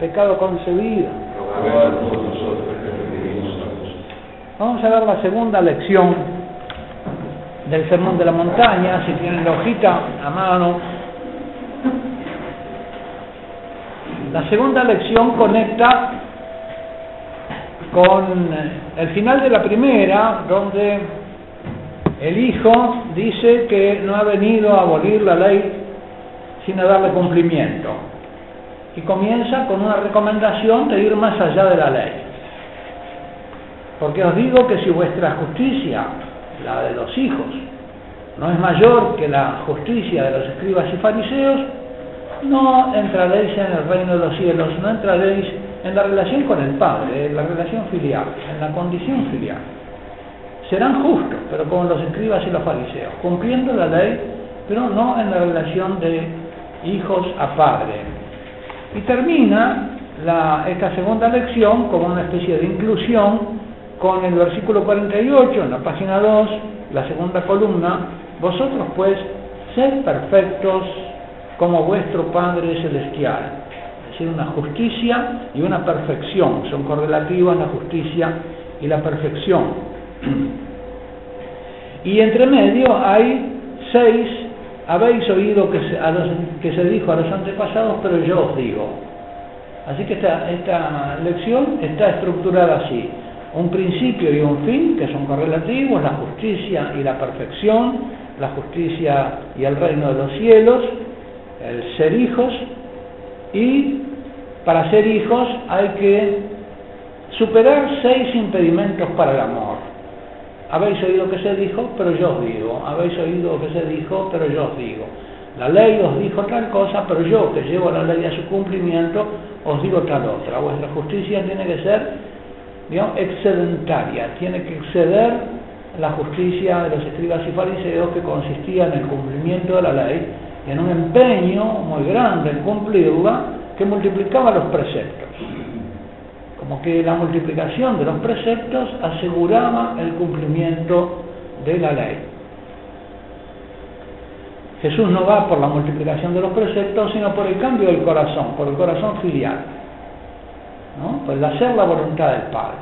pecado Dios. Vamos a ver la segunda lección del Sermón de la Montaña, si tienen la hojita a mano. La segunda lección conecta con el final de la primera, donde el Hijo dice que no ha venido a abolir la ley, sino a darle cumplimiento. Y comienza con una recomendación de ir más allá de la ley. Porque os digo que si vuestra justicia, la de los hijos, no es mayor que la justicia de los escribas y fariseos, no entraréis en el reino de los cielos, no entraréis en la relación con el Padre, en la relación filial, en la condición filial. Serán justos, pero como los escribas y los fariseos, cumpliendo la ley, pero no en la relación de hijos a padre. Y termina esta segunda lección como una especie de inclusión con el versículo 48 en la página 2, la segunda columna, vosotros pues sed perfectos como vuestro Padre Celestial. Es decir, una justicia y una perfección, son correlativas la justicia y la perfección. Y entre medio hay seis, habéis oído que se, que se dijo a los antepasados, pero yo os digo. Así que esta, esta lección está estructurada así. Un principio y un fin, que son correlativos, la justicia y la perfección, la justicia y el reino de los cielos, el ser hijos, y para ser hijos hay que superar seis impedimentos para el amor. Habéis oído que se dijo, pero yo os digo. Habéis oído que se dijo, pero yo os digo. La ley os dijo tal cosa, pero yo que llevo la ley a su cumplimiento, os digo tal otra. Vuestra justicia tiene que ser, digamos, excedentaria, tiene que exceder la justicia de los escribas y fariseos que consistía en el cumplimiento de la ley y en un empeño muy grande en cumplirla que multiplicaba los preceptos como que la multiplicación de los preceptos aseguraba el cumplimiento de la ley. Jesús no va por la multiplicación de los preceptos, sino por el cambio del corazón, por el corazón filial, ¿no? por el hacer la voluntad del Padre.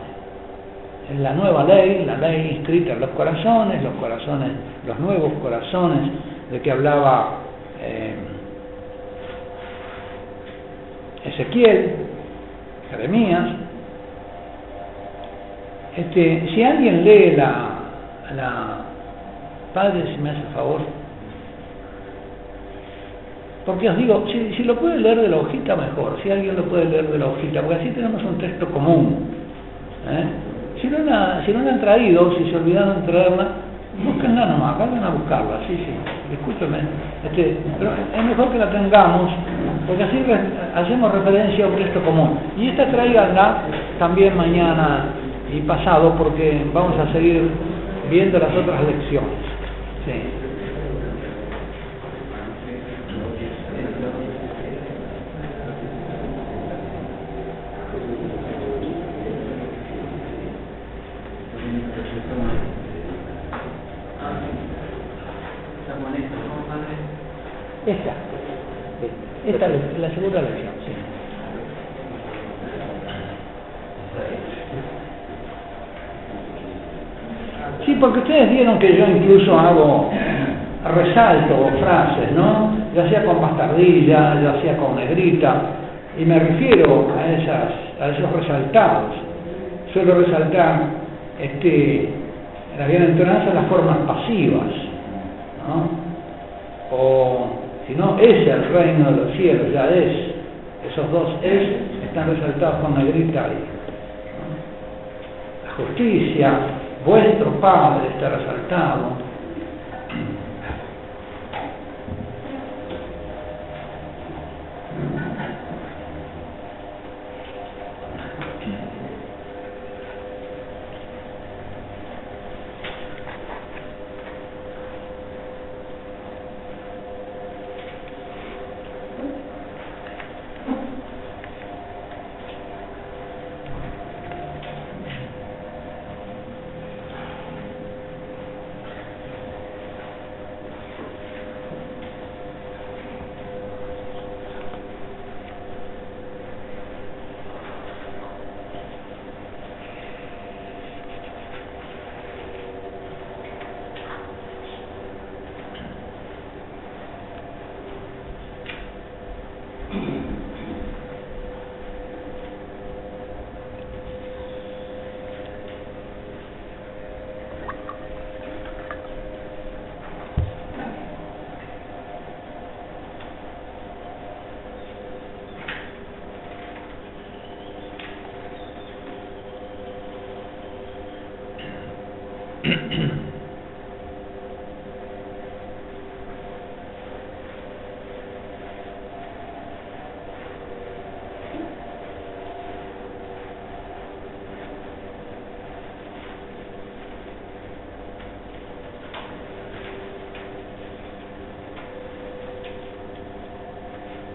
Es la nueva ley, la ley inscrita en los corazones, los corazones, los nuevos corazones de que hablaba eh, Ezequiel, Jeremías. Este, si alguien lee la, Padre, si me hace favor, porque os digo, si, lo puede leer de la hojita mejor, si alguien lo puede leer de la hojita, porque así tenemos un texto común. ¿eh? Si, no la, si no la han traído, si se olvidaron de traerla, búsquenla nomás, vayan a buscarla, sí, sí, discúlpenme. Este, pero es mejor que la tengamos, porque así hacemos referencia a un texto común. Y esta tráiganla también mañana y pasado, porque vamos a seguir viendo las otras lecciones. Esta, esta es la segunda lección, sí. Sí, porque ustedes que yo incluso hago resalto frases, ¿no? Ya sea con bastardilla, ya sea con negrita, y me refiero a, esas, a esos resaltados. Suelo resaltar este, en la bienaventuranza las formas pasivas, ¿no? O si no, es el reino de los cielos, ya es. Esos dos es están resaltados con negrita ahí. La justicia, vuestro Padre está resaltado.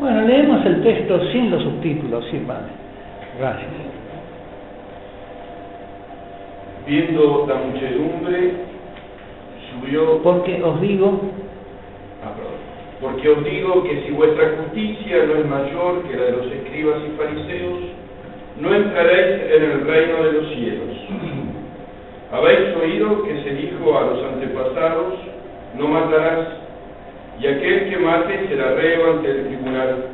Bueno, leemos el texto sin los subtítulos, sí, padre. Gracias. Viendo la muchedumbre, subió... Porque os digo, Ah. Porque os digo que si vuestra justicia no es mayor que la de los escribas y fariseos, no entraréis en el reino de los cielos. Habéis oído que se dijo a los antepasados, no matarás, y aquel que mate será reo ante el tribunal.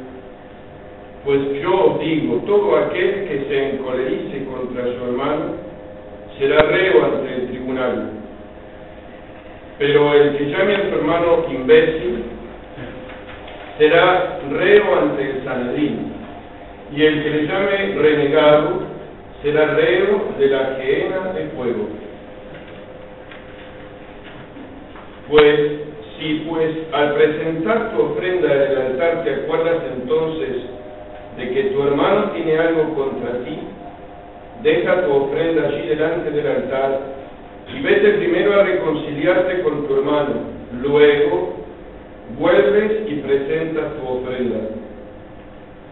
Pues yo digo, todo aquel que se encolerice contra su hermano será reo ante el tribunal. Pero el que llame a su hermano imbécil será reo ante el Sanedrín, y el que le llame renegado será reo de la gehenna de fuego. Pues si pues al presentar tu ofrenda en el altar te acuerdas entonces de que tu hermano tiene algo contra ti, deja tu ofrenda allí delante del altar y vete primero a reconciliarte con tu hermano, luego vuelves y presentas tu ofrenda.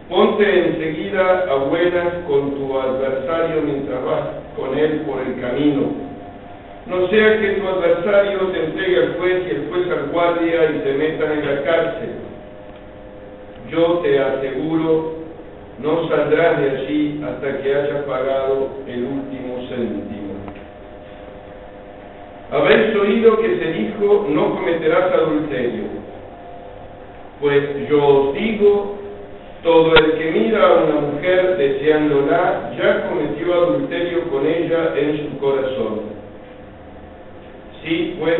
Ponte enseguida a buenas con tu adversario mientras vas con él por el camino. No sea que tu adversario te entregue al juez y el juez al guardia y te metan en la cárcel. Yo te aseguro, no saldrás de allí hasta que hayas pagado el último céntimo. Habéis oído que se dijo, no cometerás adulterio. Pues yo os digo, todo el que mira a una mujer deseándola ya cometió adulterio con ella en su corazón. Si pues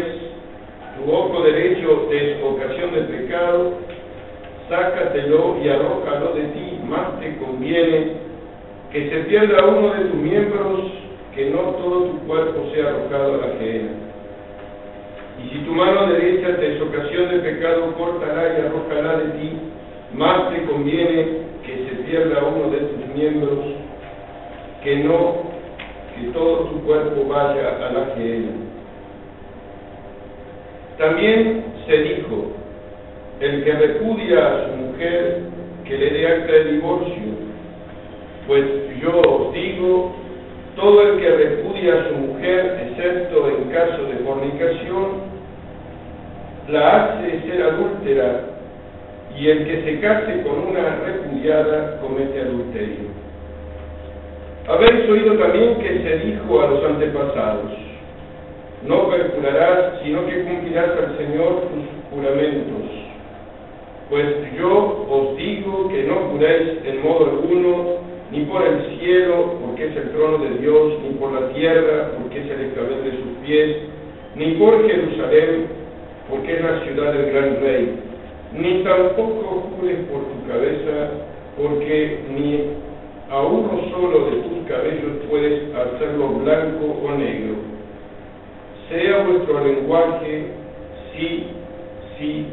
tu ojo derecho es ocasión de pecado, sácatelo y arrójalo de ti, más te conviene que se pierda uno de tus miembros que no todo tu cuerpo sea arrojado a la gehenna. Y si tu mano derecha te es ocasión de pecado, córtala y arrójala de ti, más te conviene que se pierda uno de tus miembros que no que todo tu cuerpo vaya a la gehenna. También se dijo, el que repudia a su mujer, que le dé acta de divorcio, pues yo os digo, todo el que repudia a su mujer, excepto en caso de fornicación, la hace ser adúltera, y el que se case con una repudiada comete adulterio. Habéis oído también que se dijo a los antepasados, no perjurarás, sino que cumplirás al Señor tus juramentos. Pues yo os digo que no juréis en modo alguno, ni por el cielo, porque es el trono de Dios, ni por la tierra, porque es el escabel de sus pies, ni por Jerusalén, porque es la ciudad del gran rey, ni tampoco jures por tu cabeza, porque ni a uno solo de tus cabellos puedes hacerlo blanco o negro. Sea vuestro lenguaje sí, sí,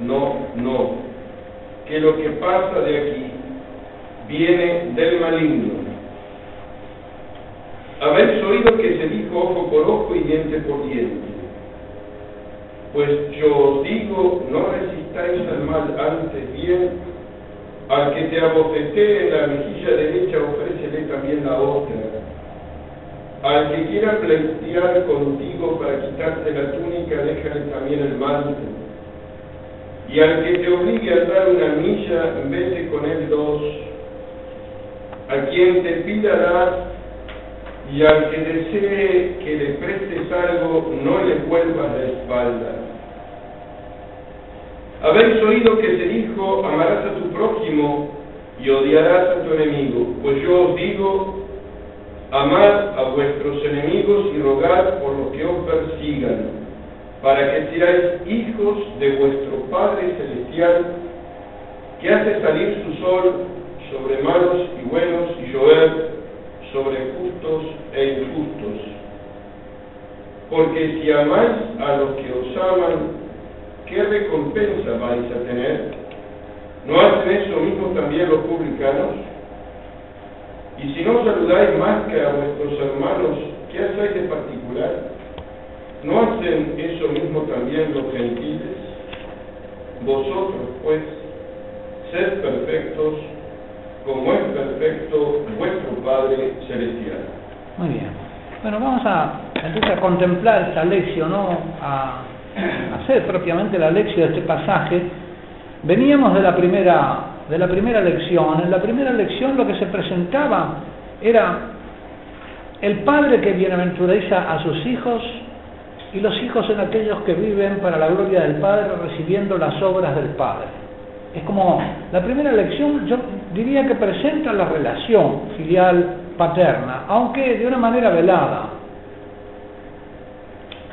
no, no, que lo que pasa de aquí viene del maligno. Habéis oído que se dijo ojo por ojo y diente por diente. Pues yo os digo, no resistáis al mal antes bien, al que te abofetee en la mejilla derecha, ofrécele también la otra. Al que quiera pleitear contigo para quitarte la túnica, déjale también el manto. Y al que te obligue a dar una milla, vete con él dos. A quien te pida y al que desee que le prestes algo, no le vuelvas la espalda. Habéis oído que se dijo, amarás a tu prójimo y odiarás a tu enemigo. Pues yo os digo, amad a vuestros enemigos y rogad por los que os persigan, para que seáis hijos de vuestro Padre Celestial, que hace salir su sol sobre malos y buenos y llover sobre justos e injustos. Porque si amáis a los que os aman, ¿qué recompensa vais a tener? ¿No hacen eso mismo también los publicanos? Y si no saludáis más que a vuestros hermanos, ¿qué hacéis de particular? ¿No hacen eso mismo también los gentiles? Vosotros, pues, sed perfectos como es perfecto vuestro Padre Celestial. Muy bien. Bueno, vamos a entonces a contemplar esta lección, ¿no? A, hacer propiamente la lección de este pasaje. Veníamos de la primera de la primera lección. En la primera lección lo que se presentaba era el padre que bienaventuriza a sus hijos y los hijos en aquellos que viven para la gloria del Padre recibiendo las obras del Padre. Es como la primera lección, yo diría que presenta la relación filial paterna, aunque de una manera velada.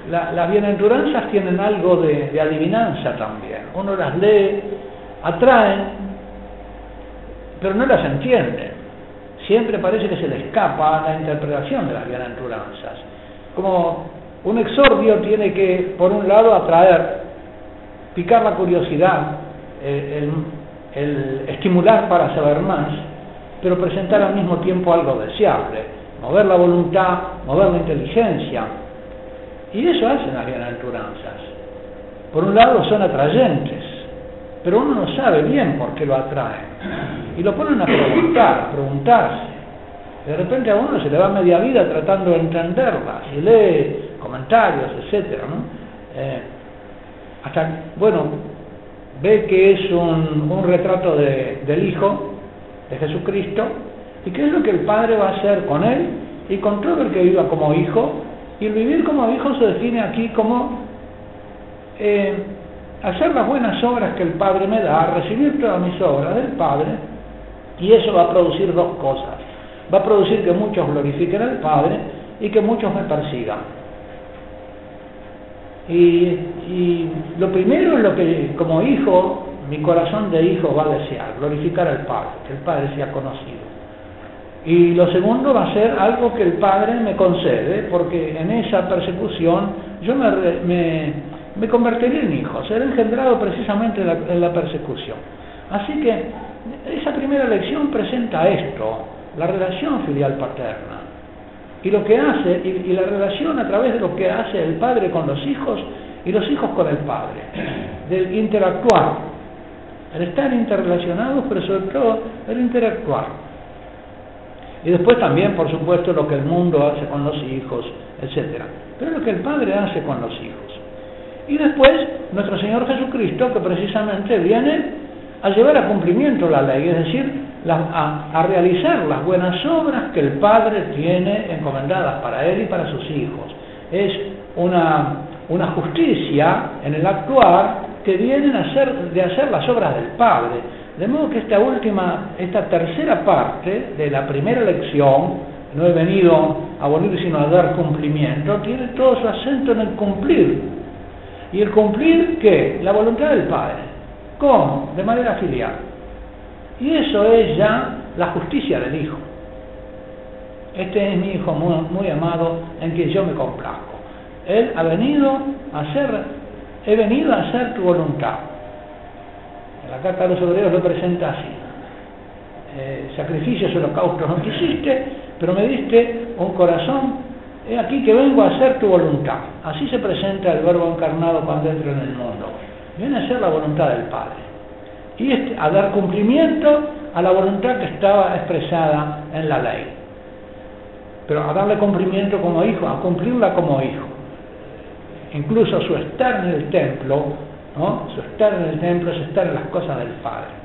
las bienaventuranzas tienen algo de, de adivinanza también. Uno las lee, atraen, pero no las entiende. Siempre parece que se le escapa la interpretación de las bienaventuranzas. Como un exordio tiene que, por un lado, atraer, picar la curiosidad, el, estimular para saber más, pero presentar al mismo tiempo algo deseable, mover la voluntad, mover la inteligencia. Y eso hacen las bienaventuranzas. Por un lado son atrayentes, pero uno no sabe bien por qué lo atraen. Y lo ponen a preguntar, a preguntarse. De repente a uno se le va media vida tratando de entenderlas y lee comentarios, etcétera. Eh, hasta, bueno, ve que es un, un retrato de, del Hijo, de Jesucristo, y qué es lo que el Padre va a hacer con él y con todo el que viva como hijo, y el vivir como hijo se define aquí como eh, hacer las buenas obras que el Padre me da, recibir todas mis obras del Padre, y eso va a producir dos cosas. Va a producir que muchos glorifiquen al Padre y que muchos me persigan. Y, lo primero lo que como hijo, mi corazón de hijo va a desear, glorificar al Padre, que el Padre sea conocido. Y lo segundo va a ser algo que el Padre me concede, porque en esa persecución yo me, me, convertiré en hijo, seré engendrado precisamente en la persecución. Así que esa primera lección presenta esto, la relación filial paterna y lo que hace, y, la relación a través de lo que hace el padre con los hijos y los hijos con el padre, del interactuar, el estar interrelacionados, pero sobre todo el interactuar. Y después también, por supuesto, lo que el mundo hace con los hijos, etc. Pero lo que el Padre hace con los hijos. Y después, nuestro Señor Jesucristo, que precisamente viene a llevar a cumplimiento la ley, es decir, a, realizar las buenas obras que el Padre tiene encomendadas para él y para sus hijos. Es una, una justicia en el actuar que vienen a de hacer las obras del Padre. De modo que esta última, esta tercera parte de la primera lección, no he venido a abolir sino a dar cumplimiento, tiene todo su acento en el cumplir. ¿Y el cumplir qué? La voluntad del Padre. ¿Cómo? De manera filial. Y eso es ya la justicia del Hijo. Este es mi Hijo muy, amado en quien yo me complazco. Él ha venido a hacer, he venido a hacer tu voluntad. La carta de los obreros lo presenta así. Eh, sacrificios, holocaustos no quisiste, pero me diste un corazón. He aquí que vengo a hacer tu voluntad. Así se presenta el verbo encarnado cuando entra en el mundo. Viene a ser la voluntad del Padre y a dar cumplimiento a la voluntad que estaba expresada en la ley. Pero a darle cumplimiento como hijo, a cumplirla como hijo. Incluso su estar en el templo, ¿no? su estar en el templo es estar en las cosas del Padre.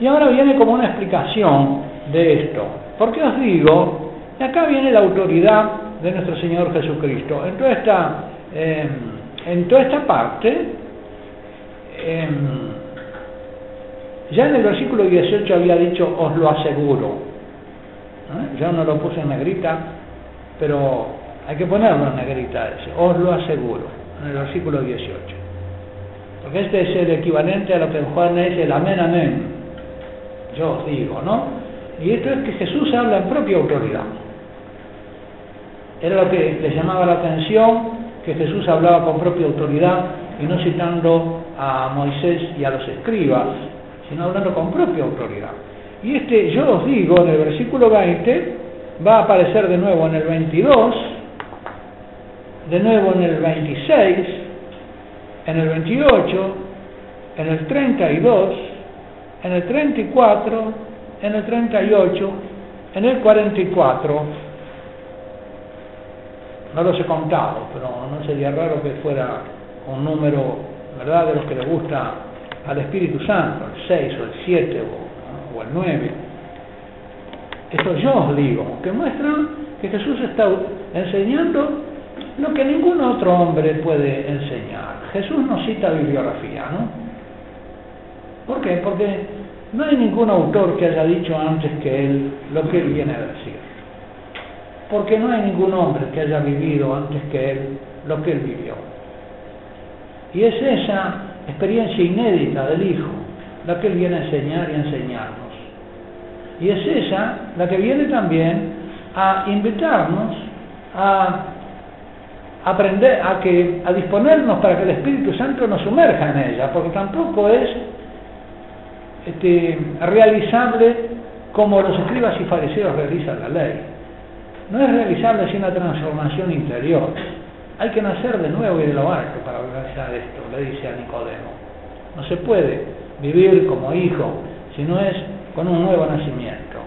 Y ahora viene como una explicación de esto. Porque os digo, y acá viene la autoridad de nuestro Señor Jesucristo. En toda esta, eh, en toda esta parte, Em, ya en el versículo 18 había dicho, os lo aseguro. ¿Eh? Yo no lo puse en negrita, pero hay que ponerlo en negrita ese, os lo aseguro, en el versículo 18. Porque este es el equivalente a lo que en Juan es el amén, amén. Yo os digo, ¿no? Y esto es que Jesús habla en propia autoridad. Era lo que le llamaba la atención, que Jesús hablaba con propia autoridad y no citando a Moisés y a los escribas, sino hablando con propia autoridad. Y este yo os digo en el versículo 20 va a aparecer de nuevo en el 22, de nuevo en el 26, en el 28 en el 32, en el 34, en el 38, en el 44. No los he contado, pero no sería raro que fuera un número, ¿verdad?, de los que le gusta al Espíritu Santo, el 6 o el 7 o, el 9. Esto yo os digo, que muestran que Jesús está enseñando lo que ningún otro hombre puede enseñar. Jesús no cita bibliografía, ¿no? ¿Por qué? Porque no hay ningún autor que haya dicho antes que él lo que él viene a decir. Porque no hay ningún hombre que haya vivido antes que él lo que él vivió. Y es esa experiencia inédita del Hijo la que él viene a enseñar y a enseñarnos. Y es esa la que viene también a invitarnos a aprender a que a disponernos para que el Espíritu Santo nos sumerja en ella, porque tampoco es este, realizable como los escribas y fariseos realizan la ley. No es realizable sin una transformación interior. Hay que nacer de nuevo y de lo alto para realizar esto, le dice a Nicodemo. No se puede vivir como hijo si no es con un nuevo nacimiento,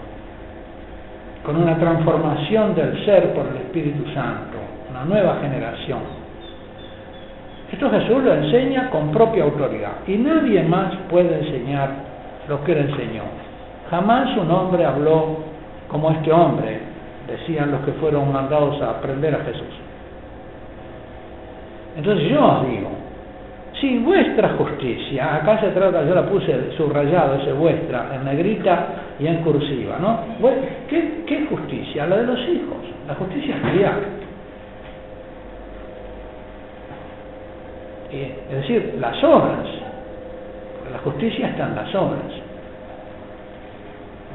con una transformación del ser por el Espíritu Santo una nueva generación. Esto Jesús lo enseña con propia autoridad y nadie más puede enseñar lo que él enseñó. Jamás un hombre habló como este hombre, decían los que fueron mandados a aprender a Jesús. Entonces yo os digo, si vuestra justicia, acá se trata, yo la puse subrayado, ese vuestra, en negrita y en cursiva, ¿no? ¿Qué, qué justicia? La de los hijos, la justicia filial. es decir, las obras, la justicia está en las obras,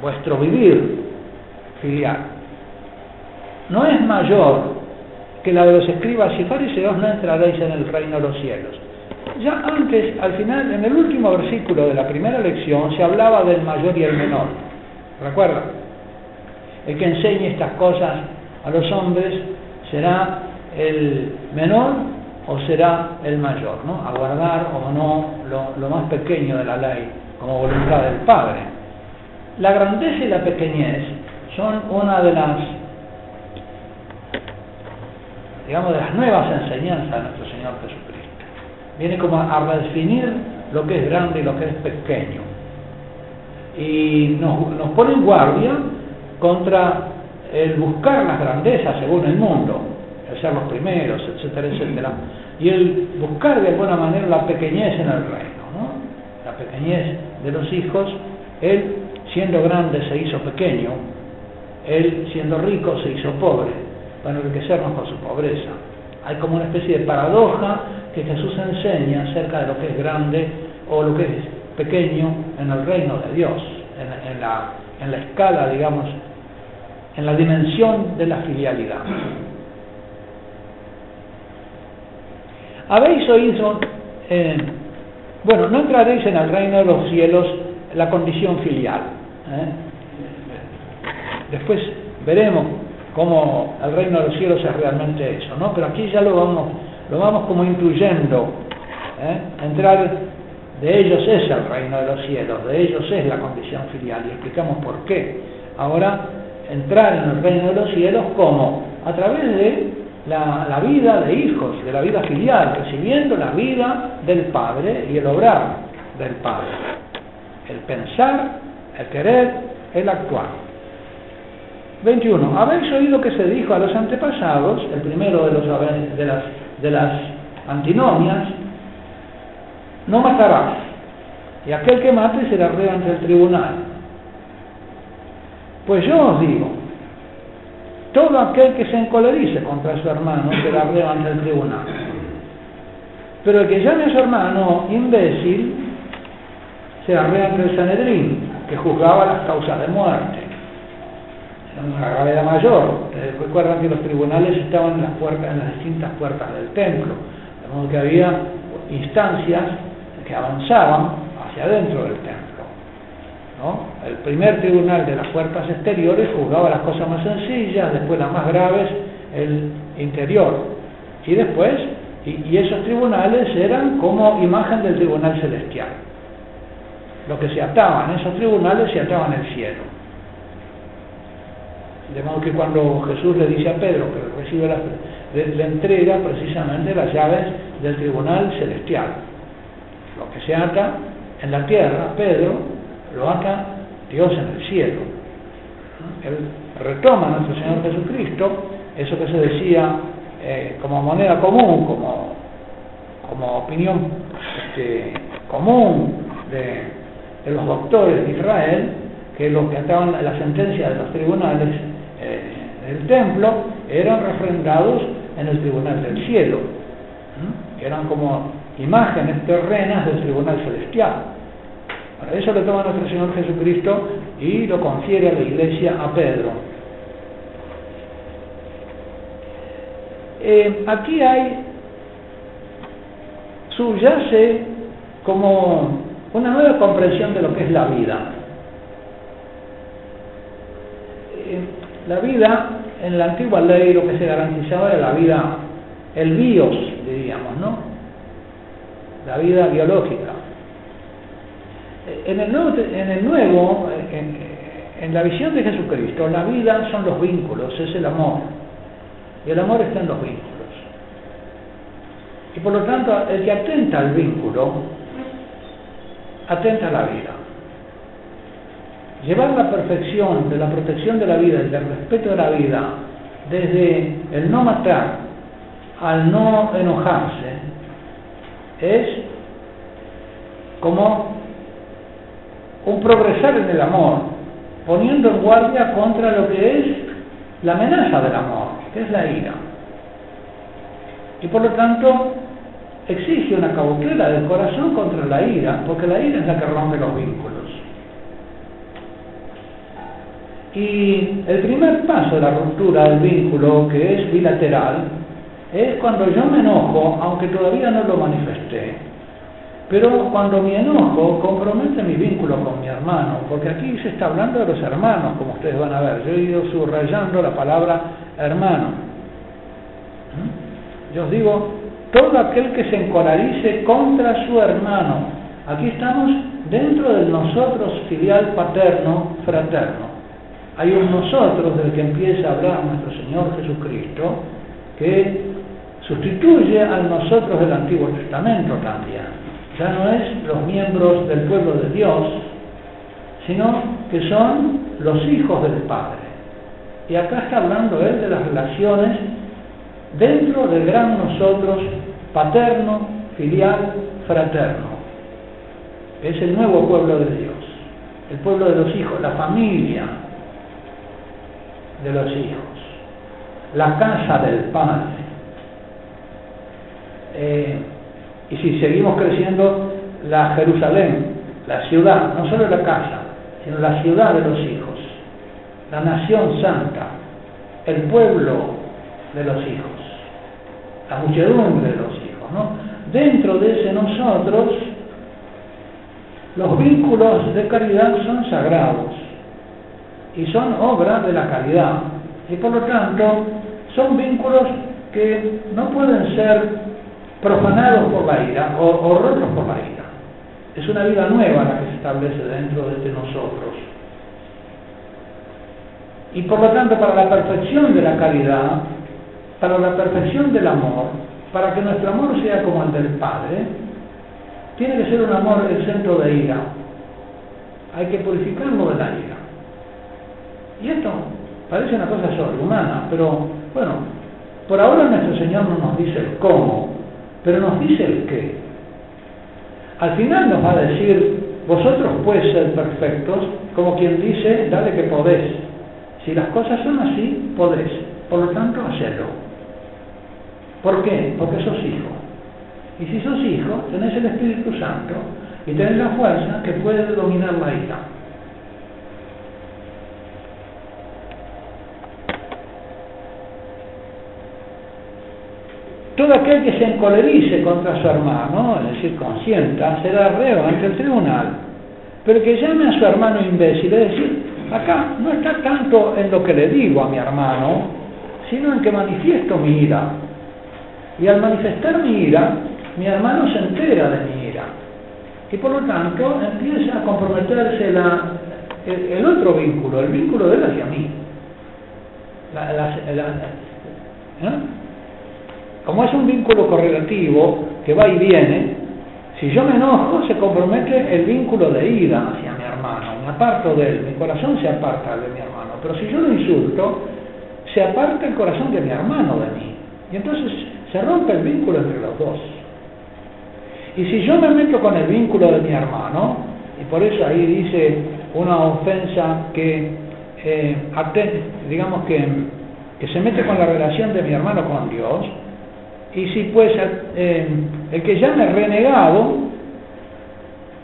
vuestro vivir filial, no es mayor que la de los escribas y fariseos, no entraréis en el reino de los cielos. Ya antes, al final, en el último versículo de la primera lección, se hablaba del mayor y el menor. ¿Recuerda? El que enseñe estas cosas a los hombres será el menor o será el mayor, ¿no? Aguardar o no lo, más pequeño de la ley como voluntad del Padre. La grandeza y la pequeñez son una de las, digamos, de las nuevas enseñanzas de nuestro Señor Jesucristo. Viene como a redefinir lo que es grande y lo que es pequeño. Y nos, nos pone en guardia contra el buscar las grandezas según el mundo, el ser los primeros, etcétera, etcétera, y el buscar de alguna manera la pequeñez en el reino, ¿no? la pequeñez de los hijos, él siendo grande se hizo pequeño, él siendo rico se hizo pobre, para enriquecernos con su pobreza. Hay como una especie de paradoja que Jesús enseña acerca de lo que es grande o lo que es pequeño en el reino de Dios, en, la escala, digamos, en la dimensión de la filialidad. Habéis oído, eh, bueno, no entraréis en el reino de los cielos la condición filial. ¿eh? Después veremos cómo el reino de los cielos es realmente eso, ¿no? Pero aquí ya lo vamos, lo vamos como incluyendo. ¿eh? Entrar de ellos es el reino de los cielos, de ellos es la condición filial y explicamos por qué. Ahora, entrar en el reino de los cielos, ¿cómo? A través de la, vida de hijos, de la vida filial, recibiendo la vida del Padre y el obrar del Padre. El pensar, el querer, el actuar. 21. Habéis oído que se dijo a los antepasados, el primero de, las antinomias, no matarás, y aquel que mate será reo ante el tribunal. Pues yo os digo, todo aquel que se encolerice contra su hermano será reo ante el tribunal. Pero el que llame a su hermano imbécil será reo ante el Sanedrín, que juzgaba las causas de muerte. Una gravedad mayor. Eh, recuerdan que los tribunales estaban en las, puertas, en las distintas puertas del templo, de modo que había instancias que avanzaban hacia adentro del templo. El primer tribunal de las puertas exteriores juzgaba las cosas más sencillas, después las más graves, el interior. Y después Y, y esos tribunales eran como imagen del tribunal celestial. Lo que se ataban, esos tribunales se ataban el cielo. De modo que cuando Jesús le dice a Pedro que recibe la, le, le entrega precisamente las llaves del tribunal celestial. Lo que se ata en la tierra, Pedro, lo ata Dios en el cielo. Él retoma a nuestro Señor Jesucristo, eso que se decía eh, como moneda común, como, como opinión este, común de, de, los doctores de Israel, que los que ataban la sentencia de los tribunales eh, del templo eran refrendados en el tribunal del cielo, eran como imágenes terrenas del tribunal celestial. Para eso le toma nuestro Señor Jesucristo y lo confiere a la iglesia a Pedro. Eh, aquí hay, subyace como una nueva comprensión de lo que es la vida. Eh, la vida, en la antigua ley lo que se garantizaba era la vida, el bios, diríamos, ¿no? La vida biológica. En el nuevo, en, la visión de Jesucristo, la vida son los vínculos, es el amor. Y el amor está en los vínculos. Y por lo tanto, el que atenta al vínculo, atenta a la vida. Llevar la perfección de la protección de la vida y del respeto de la vida, desde el no matar al no enojarse, es como un progresar en el amor, poniendo en guardia contra lo que es la amenaza del amor, que es la ira. Y por lo tanto, exige una cautela del corazón contra la ira, porque la ira es la que rompe los vínculos. Y el primer paso de la ruptura del vínculo, que es bilateral, es cuando yo me enojo, aunque todavía no lo manifesté, pero cuando mi enojo compromete mi vínculo con mi hermano, porque aquí se está hablando de los hermanos, como ustedes van a ver, yo he ido subrayando la palabra hermano. ¿Mm? Yo os digo, todo aquel que se encolarice contra su hermano, aquí estamos dentro del nosotros filial paterno, fraterno. Hay un nosotros del que empieza a hablar nuestro Señor Jesucristo, que sustituye al nosotros del Antiguo Testamento también ya no es los miembros del pueblo de Dios, sino que son los hijos del Padre. Y acá está hablando él de las relaciones dentro del gran nosotros paterno, filial, fraterno. Es el nuevo pueblo de Dios, el pueblo de los hijos, la familia de los hijos, la casa del Padre. Eh, y si seguimos creciendo, la Jerusalén, la ciudad, no solo la casa, sino la ciudad de los hijos, la nación santa, el pueblo de los hijos, la muchedumbre de los hijos, ¿no? Dentro de ese nosotros, los vínculos de caridad son sagrados y son obras de la caridad. Y por lo tanto, son vínculos que no pueden ser profanados por la ira o, o rotos por la ira. Es una vida nueva la que se establece dentro de nosotros. Y por lo tanto, para la perfección de la caridad, para la perfección del amor, para que nuestro amor sea como el del Padre, tiene que ser un amor exento de ira. Hay que purificarlo de la ira. Y esto parece una cosa sobrehumana, pero bueno, por ahora nuestro Señor no nos dice el cómo, pero nos dice el qué. Al final nos va a decir, vosotros pues ser perfectos, como quien dice, dale que podés. Si las cosas son así, podés. Por lo tanto, hacedlo. ¿Por qué? Porque sos hijo. Y si sos hijo, tenés el Espíritu Santo y tenés la fuerza que puede dominar la ira. Todo aquel que se encolerice contra su hermano, es decir, consienta, será reo ante el tribunal. Pero que llame a su hermano imbécil, es decir, acá no está tanto en lo que le digo a mi hermano, sino en que manifiesto mi ira. Y al manifestar mi ira, mi hermano se entera de mi ira. Y por lo tanto empieza a comprometerse el, otro vínculo, el vínculo de él hacia mí. ¿eh? Como es un vínculo correlativo que va y viene, si yo me enojo, se compromete el vínculo de ira hacia mi hermano. Me aparto de él, mi corazón se aparta de mi hermano. Pero si yo lo insulto, se aparta el corazón de mi hermano de mí. Y entonces se rompe el vínculo entre los dos. Y si yo me meto con el vínculo de mi hermano, y por eso ahí dice una ofensa que, eh, digamos que se mete con la relación de mi hermano con Dios, y si pues eh, el que llame renegado,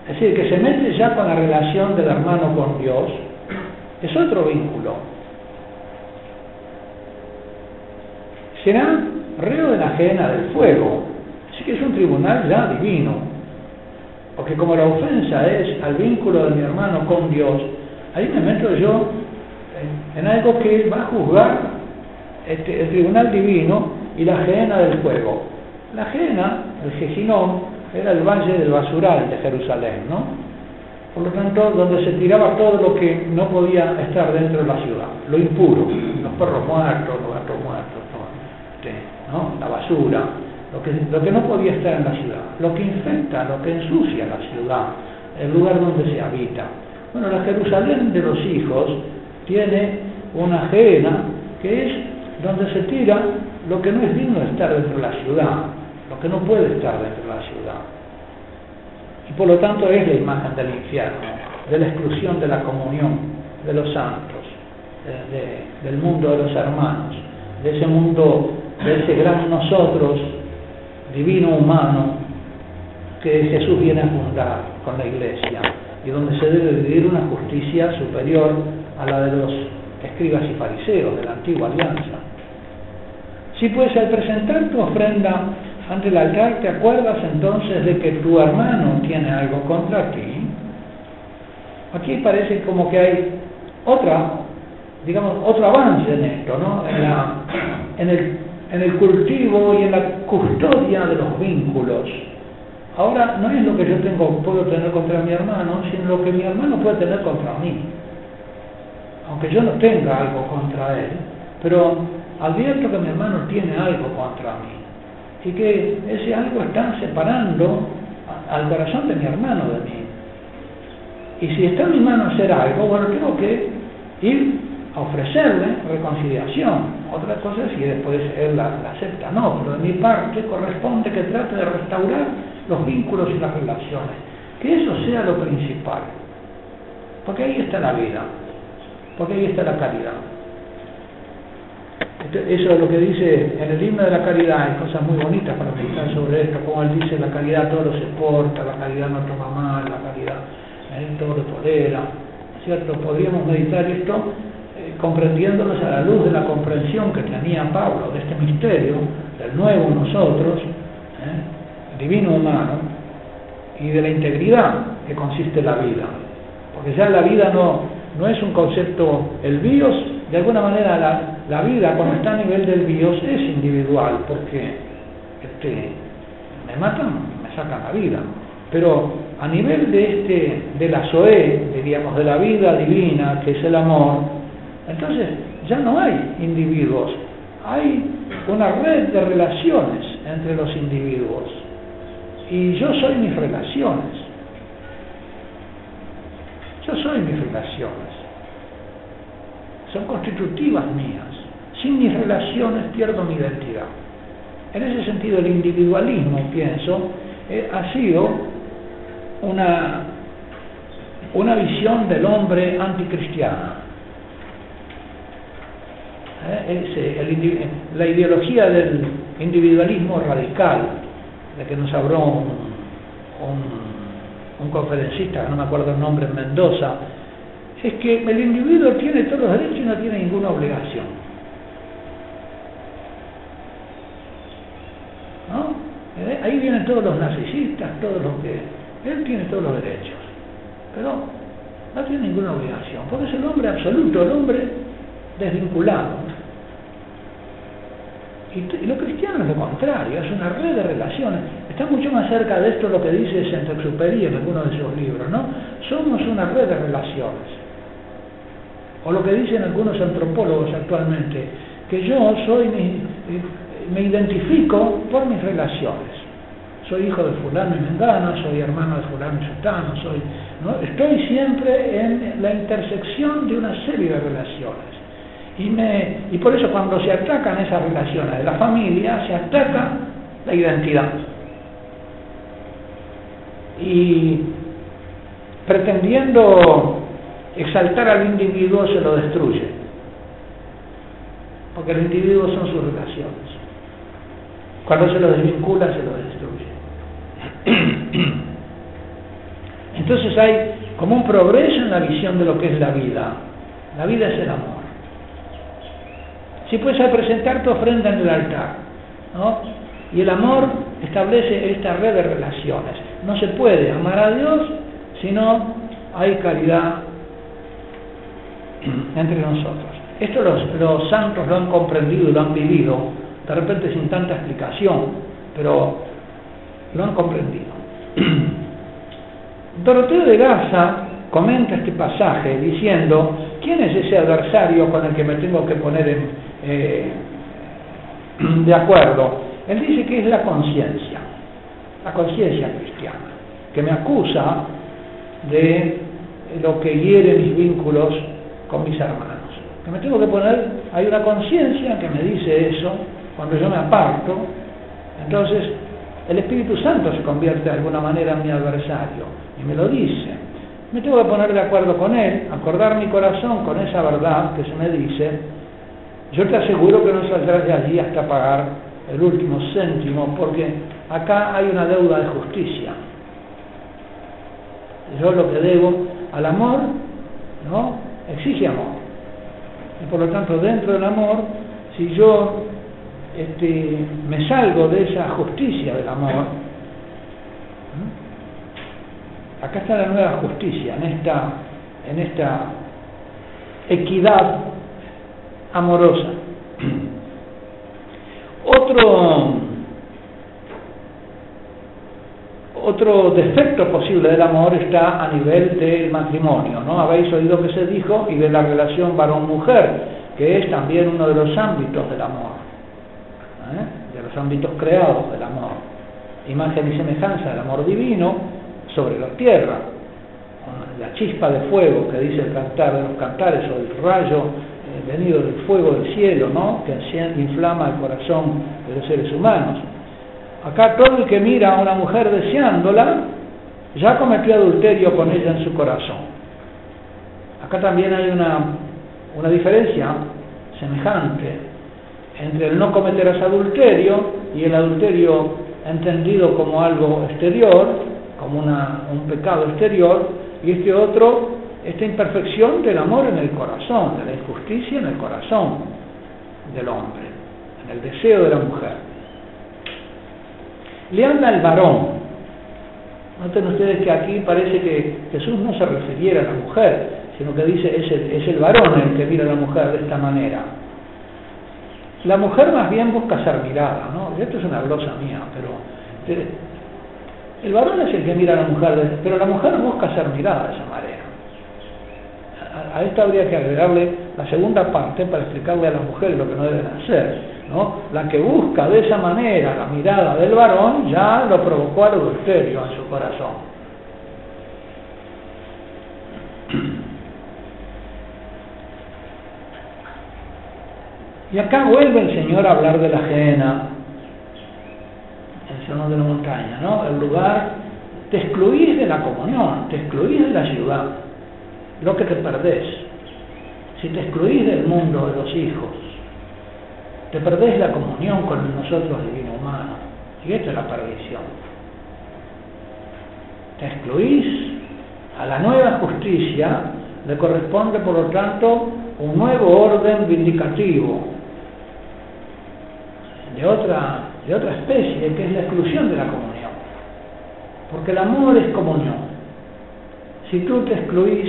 es decir, que se mete ya con la relación del hermano con Dios, es otro vínculo. Será reo de la ajena del fuego. Así que es un tribunal ya divino. Porque como la ofensa es al vínculo de mi hermano con Dios, ahí me meto yo en, algo que va a juzgar este, el tribunal divino y la ajena del fuego. La ajena, el Gesinón, era el valle del basural de Jerusalén, ¿no? Por lo tanto, donde se tiraba todo lo que no podía estar dentro de la ciudad, lo impuro, los perros muertos, los gatos muertos, ¿no? la basura, lo que, lo que no podía estar en la ciudad, lo que infecta, lo que ensucia la ciudad, el lugar donde se habita. Bueno, la Jerusalén de los hijos tiene una ajena que es donde se tira lo que no es digno de estar dentro de la ciudad, lo que no puede estar dentro de la ciudad. Y por lo tanto es la imagen del infierno, de la exclusión de la comunión de los santos, del mundo de los hermanos, de ese mundo, de ese gran nosotros, divino humano, que Jesús viene a fundar con la iglesia y donde se debe vivir una justicia superior a la de los escribas y fariseos de la antigua alianza. Si pues al presentar tu ofrenda ante el altar te acuerdas entonces de que tu hermano tiene algo contra ti, aquí parece como que hay otra, digamos, otro avance en esto, ¿no? En, el, en el cultivo y en la custodia de los vínculos. Ahora no es lo que yo tengo, puedo tener contra mi hermano, sino lo que mi hermano puede tener contra mí. Aunque yo no tenga algo contra él, pero advierto que mi hermano tiene algo contra mí y que ese algo está separando al corazón de mi hermano de mí. Y si está en mi mano hacer algo, bueno, tengo que ir a ofrecerle reconciliación. Otra cosa es si después él la, acepta, no, pero de mi parte corresponde que trate de restaurar los vínculos y las relaciones. Que eso sea lo principal. Porque ahí está la vida, porque ahí está la caridad. Eso es lo que dice en el himno de la caridad, hay cosas muy bonitas para meditar sobre esto, como él dice, la caridad todo lo soporta, la caridad no toma mal, la caridad ¿eh? todo lo tolera, ¿cierto? Podríamos meditar esto eh, comprendiéndolos a la luz de la comprensión que tenía Pablo de este misterio, del nuevo nosotros, ¿eh? divino humano, y de la integridad que consiste la vida. Porque ya la vida no, no es un concepto, el bios, de alguna manera la, la vida cuando está a nivel del bios es individual, porque este, me matan, me sacan la vida. Pero a nivel de este, de la Zoé, diríamos, de la vida divina, que es el amor, entonces ya no hay individuos, hay una red de relaciones entre los individuos. Y yo soy mis relaciones. Yo soy mis relaciones. Son constitutivas mías. Sin mis relaciones pierdo mi identidad. En ese sentido, el individualismo, pienso, eh, ha sido una, una visión del hombre anticristiana. Eh, la ideología del individualismo radical, de que nos habló un, un conferencista, no me acuerdo el nombre, en Mendoza, es que el individuo tiene todos los derechos y no tiene ninguna obligación. ¿No? Eh, ahí vienen todos los narcisistas, todos los que... Él tiene todos los derechos, pero no tiene ninguna obligación, porque es el hombre absoluto, el hombre desvinculado. Y, lo cristiano es lo contrario, es una red de relaciones. Está mucho más cerca de esto lo que dice Saint-Exupéry en alguno de sus libros, ¿no? Somos una red de relaciones. O lo que dicen algunos antropólogos actualmente, que yo soy, me identifico por mis relaciones. Soy hijo de fulano y mengano, soy hermano de fulano y sultano, soy, ¿no? estoy siempre en la intersección de una serie de relaciones. Y, me, y por eso cuando se atacan esas relaciones de la familia, se ataca la identidad. Y pretendiendo exaltar al individuo se lo destruye. Porque el individuo son sus relaciones. Cuando se lo desvincula, se lo destruye. Entonces hay como un progreso en la visión de lo que es la vida. La vida es el amor. Si puedes presentar tu ofrenda en el altar, ¿no? Y el amor establece esta red de relaciones. No se puede amar a Dios si no hay caridad entre nosotros. Esto los, los santos lo han comprendido y lo han vivido, de repente sin tanta explicación, pero lo han comprendido. Doroteo de Gaza comenta este pasaje diciendo, ¿quién es ese adversario con el que me tengo que poner eh, de acuerdo? Él dice que es la conciencia, la conciencia cristiana, que me acusa de lo que hiere mis vínculos con mis hermanos. Que me tengo que poner, hay una conciencia que me dice eso, cuando yo me aparto, entonces el Espíritu Santo se convierte de alguna manera en mi adversario y me lo dice. Me tengo que poner de acuerdo con él, acordar mi corazón con esa verdad que se me dice. Yo te aseguro que no saldrás de allí hasta pagar el último céntimo, porque acá hay una deuda de justicia. Yo lo que debo al amor, ¿no? Exige amor. Y por lo tanto, dentro del amor, si yo este, me salgo de esa justicia del amor, acá está la nueva justicia, en esta, en esta equidad amorosa. Otro, otro defecto posible del amor está a nivel del matrimonio, ¿no? Habéis oído que se dijo, y de la relación varón-mujer, que es también uno de los ámbitos del amor, ¿eh? de los ámbitos creados del amor, imagen y semejanza del amor divino sobre la tierra, la chispa de fuego que dice el cantar de los cantares, o el rayo eh, venido del fuego del cielo, ¿no? que inflama el corazón de los seres humanos. Acá todo el que mira a una mujer deseándola, ya cometió adulterio con ella en su corazón. Acá también hay una, una diferencia semejante entre el no cometerás adulterio y el adulterio entendido como algo exterior, como un pecado exterior, y este otro, esta imperfección del amor en el corazón, de la injusticia en el corazón del hombre, en el deseo de la mujer. Le habla el varón. Noten ustedes que aquí parece que Jesús no se refiriera a la mujer, sino que dice es el varón el que mira a la mujer de esta manera. La mujer más bien busca ser mirada, ¿no? Esto es una glosa mía, pero el varón es el que mira a la mujer, pero la mujer busca ser mirada de esa manera. A, esto habría que agregarle la segunda parte para explicarle a las mujeres lo que no deben hacer. ¿no? La que busca de esa manera la mirada del varón ya lo provocó adulterio en su corazón. Y acá vuelve el Señor a hablar de la ajena, el Sermón de la Montaña, ¿no? El lugar, te excluís de la comunión, te excluís de la ciudad, lo que te perdés. Si te excluís del mundo de los hijos, te perdés la comunión con nosotros divino humano. Y esta es la perdición. Te excluís a la nueva justicia, le corresponde por lo tanto un nuevo orden vindicativo, de otra, de otra especie, que es la exclusión de la comunión. Porque el amor es comunión. Si tú te excluís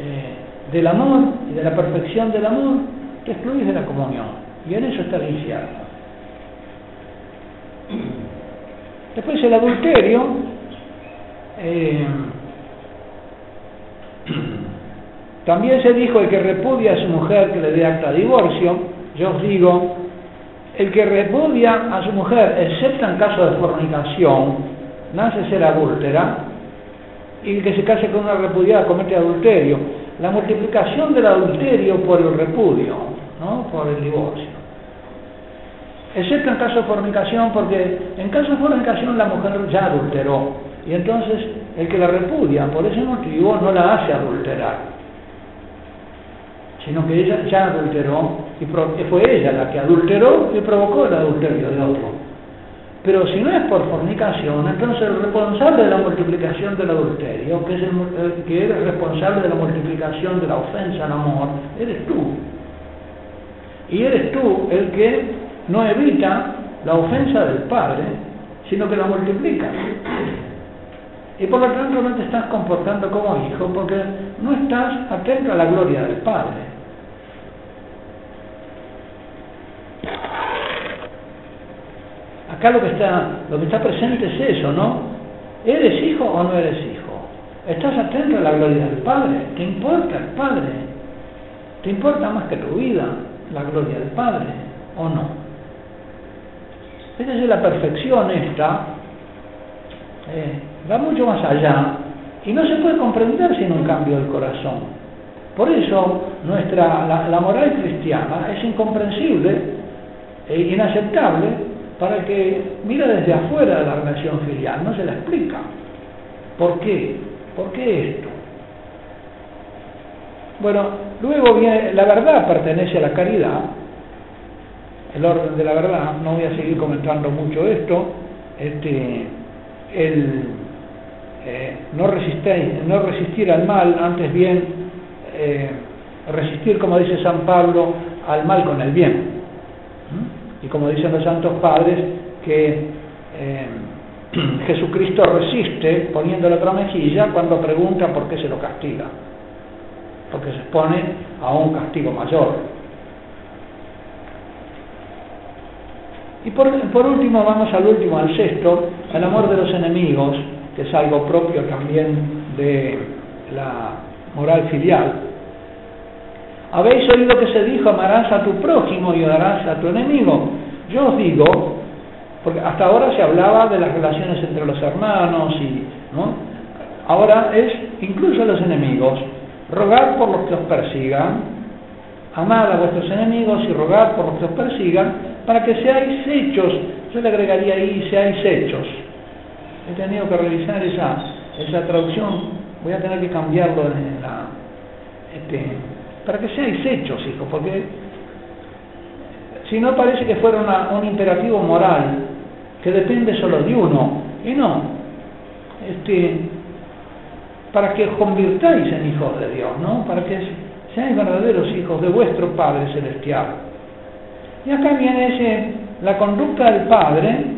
eh, del amor y de la perfección del amor, te excluís de la comunión. Y en eso está el infierno. Después el adulterio, eh, también se dijo el que repudia a su mujer que le dé acta de divorcio, yo os digo, el que repudia a su mujer, excepto en caso de fornicación, nace ser adúltera, y el que se case con una repudiada comete adulterio. La multiplicación del adulterio por el repudio, ¿no? por el divorcio. Excepto en caso de fornicación, porque en caso de fornicación la mujer ya adulteró, y entonces el que la repudia por ese motivo no la hace adulterar sino que ella ya adulteró y fue ella la que adulteró y provocó el adulterio de otro. Pero si no es por fornicación, entonces el responsable de la multiplicación del adulterio, que es el, que eres responsable de la multiplicación de la ofensa al amor, eres tú. Y eres tú el que no evita la ofensa del Padre, sino que la multiplica. Y por lo tanto no te estás comportando como hijo porque no estás atento a la gloria del Padre. Acá lo que está, presente es eso, ¿no? ¿Eres hijo o no eres hijo? ¿Estás atento a la gloria del Padre? ¿Te importa el Padre? ¿Te importa más que tu vida la gloria del Padre o no? Fíjese la perfección esta, eh, va mucho más allá y no se puede comprender sin un cambio del corazón. Por eso nuestra, la moral cristiana es incomprensible inaceptable para que mira desde afuera de la relación filial, no se la explica. ¿Por qué? ¿Por qué esto? Bueno, luego viene, la verdad pertenece a la caridad, el orden de la verdad, no voy a seguir comentando mucho esto, este, el eh, no, resistir, no resistir al mal, antes bien eh, resistir, como dice San Pablo, al mal con el bien. Y como dicen los santos padres, que eh, Jesucristo resiste poniendo la otra mejilla cuando pregunta por qué se lo castiga. Porque se expone a un castigo mayor. Y por, por, último, vamos al último, al sexto, el amor de los enemigos, que es algo propio también de la moral filial. Habéis oído que se dijo, amarás a tu prójimo y odiarás a tu enemigo. Yo os digo, porque hasta ahora se hablaba de las relaciones entre los hermanos y, ¿no? Ahora es incluso a los enemigos. Rogad por los que os persigan, amad a vuestros enemigos y rogad por los que os persigan, para que seáis hechos. Yo le agregaría ahí, seáis hechos. He tenido que revisar esa, esa traducción, voy a tener que cambiarlo en la, este, para que seáis hechos, hijos, porque si no parece que fuera un imperativo moral que depende solo de uno, y no, este, para que os convirtáis en hijos de Dios, ¿no? Para que seáis verdaderos hijos de vuestro Padre Celestial. Y acá viene ese, la conducta del Padre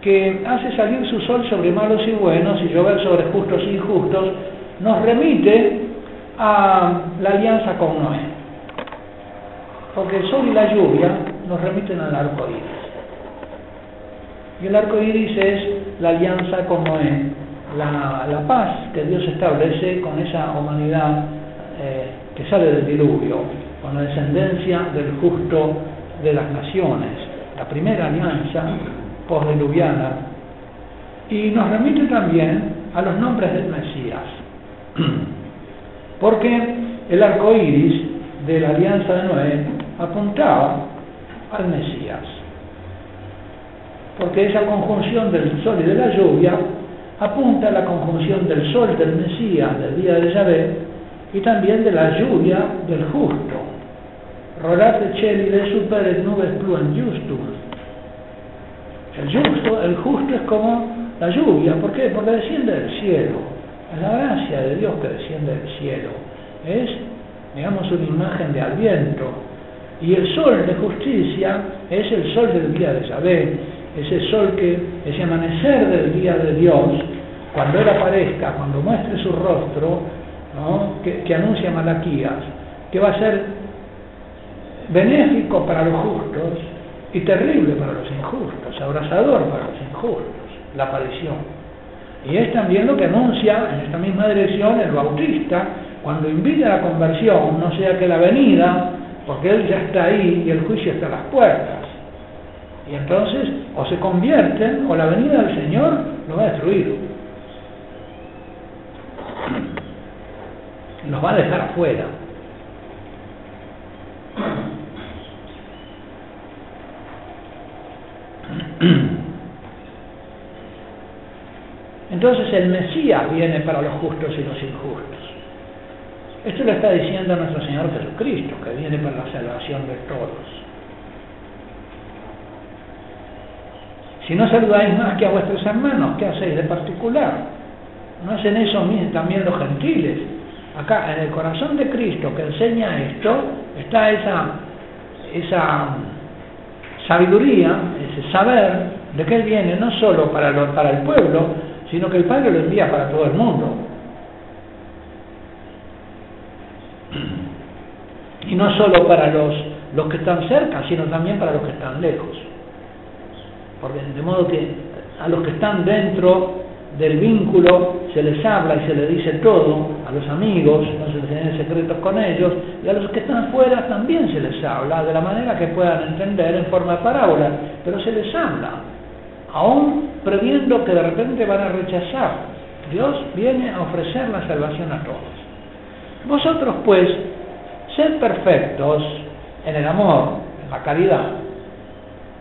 que hace salir su sol sobre malos y buenos y llover sobre justos y injustos, nos remite a la alianza con Noé. Porque el sol y la lluvia nos remiten al arco iris. Y el arco iris es la alianza con Noé, la, paz que Dios establece con esa humanidad eh, que sale del diluvio, con la descendencia del justo de las naciones, la primera alianza postdiluviana. Y nos remite también a los nombres del Mesías. Porque el arco iris de la alianza de Noé apuntaba al Mesías. Porque esa conjunción del sol y de la lluvia apunta a la conjunción del sol del Mesías, del día de Yahvé, y también de la lluvia del justo. Rolate celi de super nubes pluan justus. El justo, el justo es como la lluvia, ¿por qué? Porque desciende del cielo la gracia de Dios que desciende del cielo. Es, digamos, una imagen de Adviento. Y el sol de justicia es el sol del día de Yahvé, ese sol que, ese amanecer del día de Dios, cuando Él aparezca, cuando muestre su rostro, que, que anuncia Malaquías, que va a ser benéfico para los justos y terrible para los injustos, abrasador para los injustos, la aparición. Y es también lo que anuncia en esta misma dirección el Bautista, cuando invita a la conversión, no sea que la venida, porque él ya está ahí y el juicio está a las puertas. Y entonces o se convierten o la venida del Señor los va a destruir. Los va a dejar afuera. Entonces el Mesías viene para los justos y los injustos. Esto lo está diciendo nuestro Señor Jesucristo, que viene para la salvación de todos. Si no saludáis más que a vuestros hermanos, ¿qué hacéis de particular? ¿No hacen eso también los gentiles? Acá, en el corazón de Cristo que enseña esto, está esa, esa sabiduría, ese saber de que Él viene no solo para, para el pueblo, sino que el Padre lo envía para todo el mundo. Y no solo para los, los que están cerca, sino también para los que están lejos. Porque de modo que a los que están dentro del vínculo se les habla y se les dice todo, a los amigos no se les tienen secretos con ellos, y a los que están fuera también se les habla, de la manera que puedan entender en forma de parábola, pero se les habla, aún previendo que de repente van a rechazar. Dios viene a ofrecer la salvación a todos. Vosotros pues, sed perfectos en el amor, en la caridad,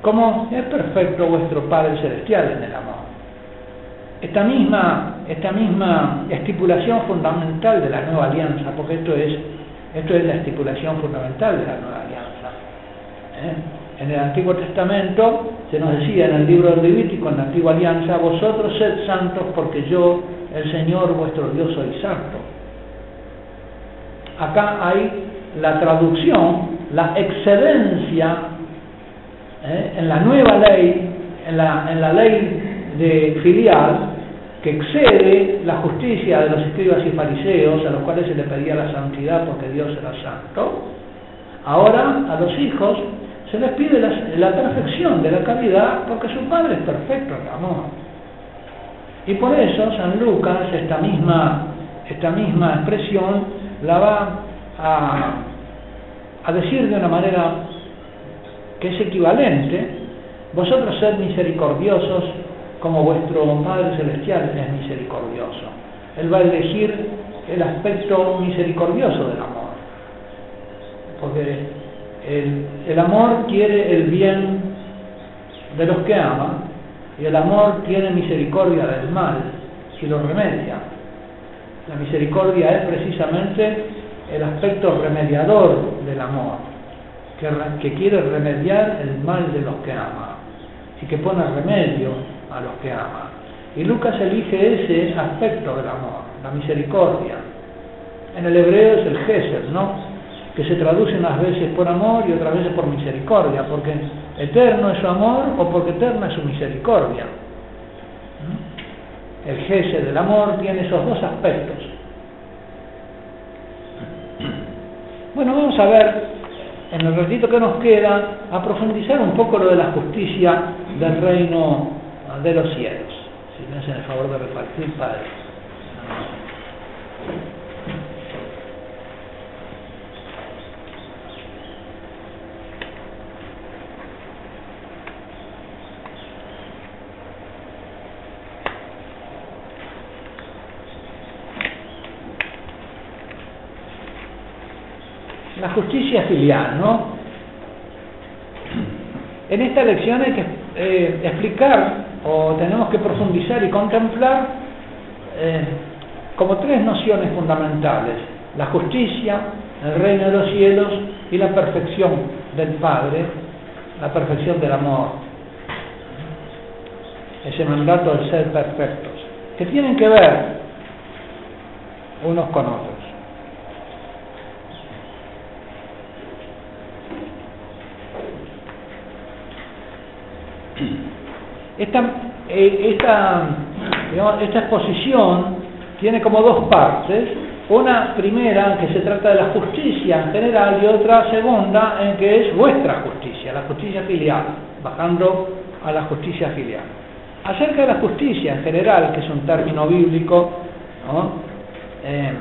como es perfecto vuestro Padre Celestial en el amor. Esta misma, esta misma estipulación fundamental de la nueva alianza, porque esto es, esto es la estipulación fundamental de la nueva alianza. ¿eh? En el Antiguo Testamento se nos decía en el libro del Levítico, en la Antigua Alianza, vosotros sed santos porque yo, el Señor vuestro Dios, soy santo. Acá hay la traducción, la excedencia ¿eh? en la nueva ley, en la, en la ley de filial que excede la justicia de los escribas y fariseos a los cuales se le pedía la santidad porque Dios era santo, ahora a los hijos se les pide la, perfección de la caridad porque su Padre es perfecto en amor. Y por eso San Lucas, esta misma, esta misma expresión, la va a, a decir de una manera que es equivalente, vosotros sed misericordiosos como vuestro Padre Celestial es misericordioso. Él va a elegir el aspecto misericordioso del amor. Porque el, amor quiere el bien de los que aman y el amor tiene misericordia del mal si lo remedia. La misericordia es precisamente el aspecto remediador del amor, que, quiere remediar el mal de los que aman y que pone remedio a los que ama. Y Lucas elige ese aspecto del amor, la misericordia. En el hebreo es el Gesed, ¿no? Que se traduce unas veces por amor y otras veces por misericordia, porque eterno es su amor o porque eterna es su misericordia. ¿Mm? El Gesed del amor tiene esos dos aspectos. Bueno, vamos a ver en el ratito que nos queda a profundizar un poco lo de la justicia del reino de los cielos. Si me hacen el favor de repartir, Padre. La justicia filial, ¿no? En esta lección hay que eh, explicar o tenemos que profundizar y contemplar eh, como tres nociones fundamentales, la justicia, el reino de los cielos y la perfección del Padre, la perfección del amor, ese mandato de ser perfectos, que tienen que ver unos con otros. Esta, eh, esta, exposición tiene como dos partes. Una primera que se trata de la justicia en general y otra segunda en que es vuestra justicia, la justicia filial, bajando a la justicia filial. Acerca de la justicia en general, que es un término bíblico. Eh,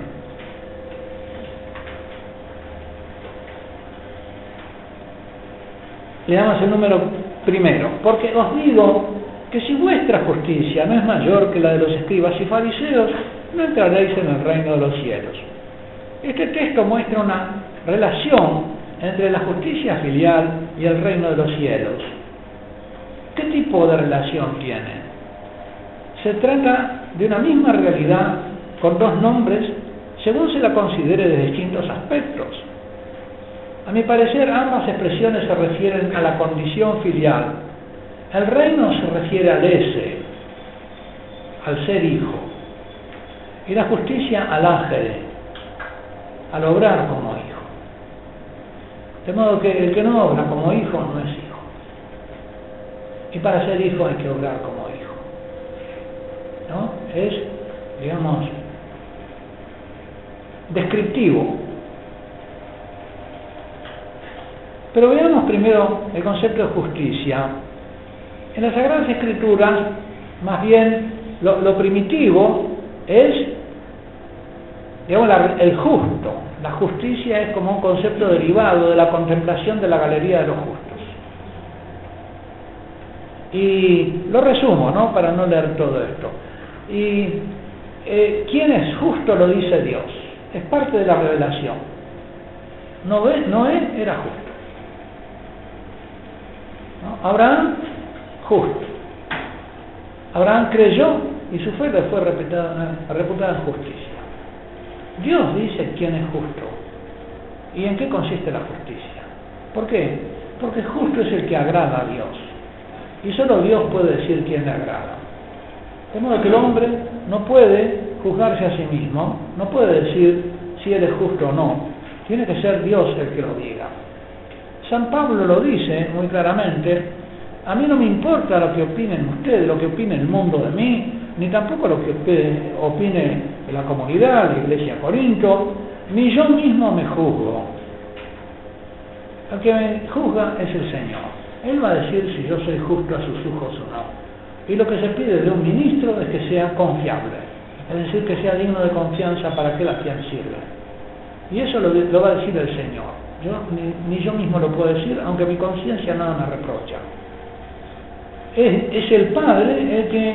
le damos el número primero, porque os digo que si vuestra justicia no es mayor que la de los escribas y fariseos, no entraréis en el reino de los cielos. Este texto muestra una relación entre la justicia filial y el reino de los cielos. ¿Qué tipo de relación tiene? Se trata de una misma realidad con dos nombres según se la considere de distintos aspectos. A mi parecer, ambas expresiones se refieren a la condición filial. El reino se refiere al ese, al ser hijo, y la justicia al ángel, al obrar como hijo. De modo que el que no obra como hijo no es hijo. Y para ser hijo hay que obrar como hijo. ¿No? Es, digamos, descriptivo Pero veamos primero el concepto de justicia. En las Sagradas Escrituras, más bien, lo, primitivo es, digamos, el justo. La justicia es como un concepto derivado de la contemplación de la galería de los justos. Y lo resumo, ¿no? Para no leer todo esto. Y eh, quién es justo lo dice Dios. Es parte de la revelación. Noé, Noé era justo. Abraham, justo. Abraham creyó y su fe le fue reputada, reputada en justicia. Dios dice quién es justo y en qué consiste la justicia. ¿Por qué? Porque justo es el que agrada a Dios. Y solo Dios puede decir quién le agrada. De modo que el hombre no puede juzgarse a sí mismo, no puede decir si él es justo o no. Tiene que ser Dios el que lo diga. San Pablo lo dice muy claramente, a mí no me importa lo que opinen ustedes, lo que opine el mundo de mí, ni tampoco lo que opine la comunidad, la iglesia Corinto, ni yo mismo me juzgo. El que me juzga es el Señor. Él va a decir si yo soy justo a sus ojos o no. Y lo que se pide de un ministro es que sea confiable, es decir, que sea digno de confianza para que la quien sirve. Y eso lo, va a decir el Señor. Yo, ni, yo mismo lo puedo decir, aunque mi conciencia nada me reprocha. Es, el Padre el que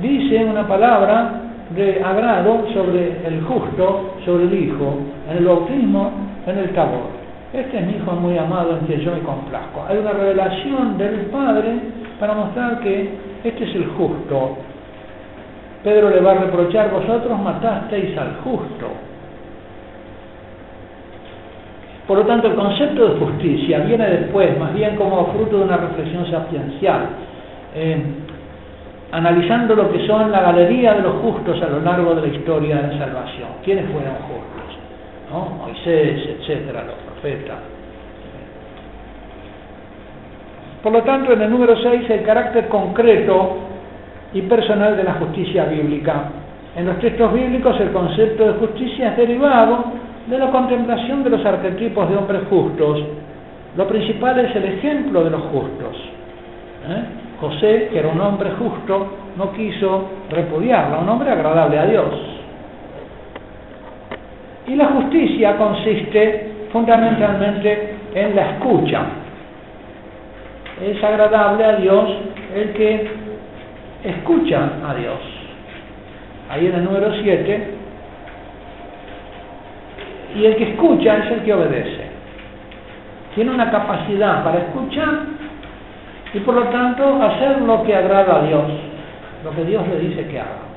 dice una palabra de agrado sobre el justo, sobre el Hijo, en el bautismo, en el tabor. Este es mi Hijo muy amado en que yo me complazco. Hay una revelación del Padre para mostrar que este es el justo. Pedro le va a reprochar, vosotros matasteis al justo. Por lo tanto, el concepto de justicia viene después, más bien como fruto de una reflexión sapiencial, eh, analizando lo que son la galería de los justos a lo largo de la historia de la salvación. ¿Quiénes fueron justos? ¿No? Moisés, etcétera, los profetas. Por lo tanto, en el número 6, el carácter concreto y personal de la justicia bíblica. En los textos bíblicos el concepto de justicia es derivado de la contemplación de los arquetipos de hombres justos, lo principal es el ejemplo de los justos. ¿eh? José, que era un hombre justo, no quiso repudiarla, un hombre agradable a Dios. Y la justicia consiste fundamentalmente en la escucha. Es agradable a Dios el que escucha a Dios. Ahí en el número 7 y el que escucha es el que obedece. Tiene una capacidad para escuchar y por lo tanto hacer lo que agrada a Dios, lo que Dios le dice que haga.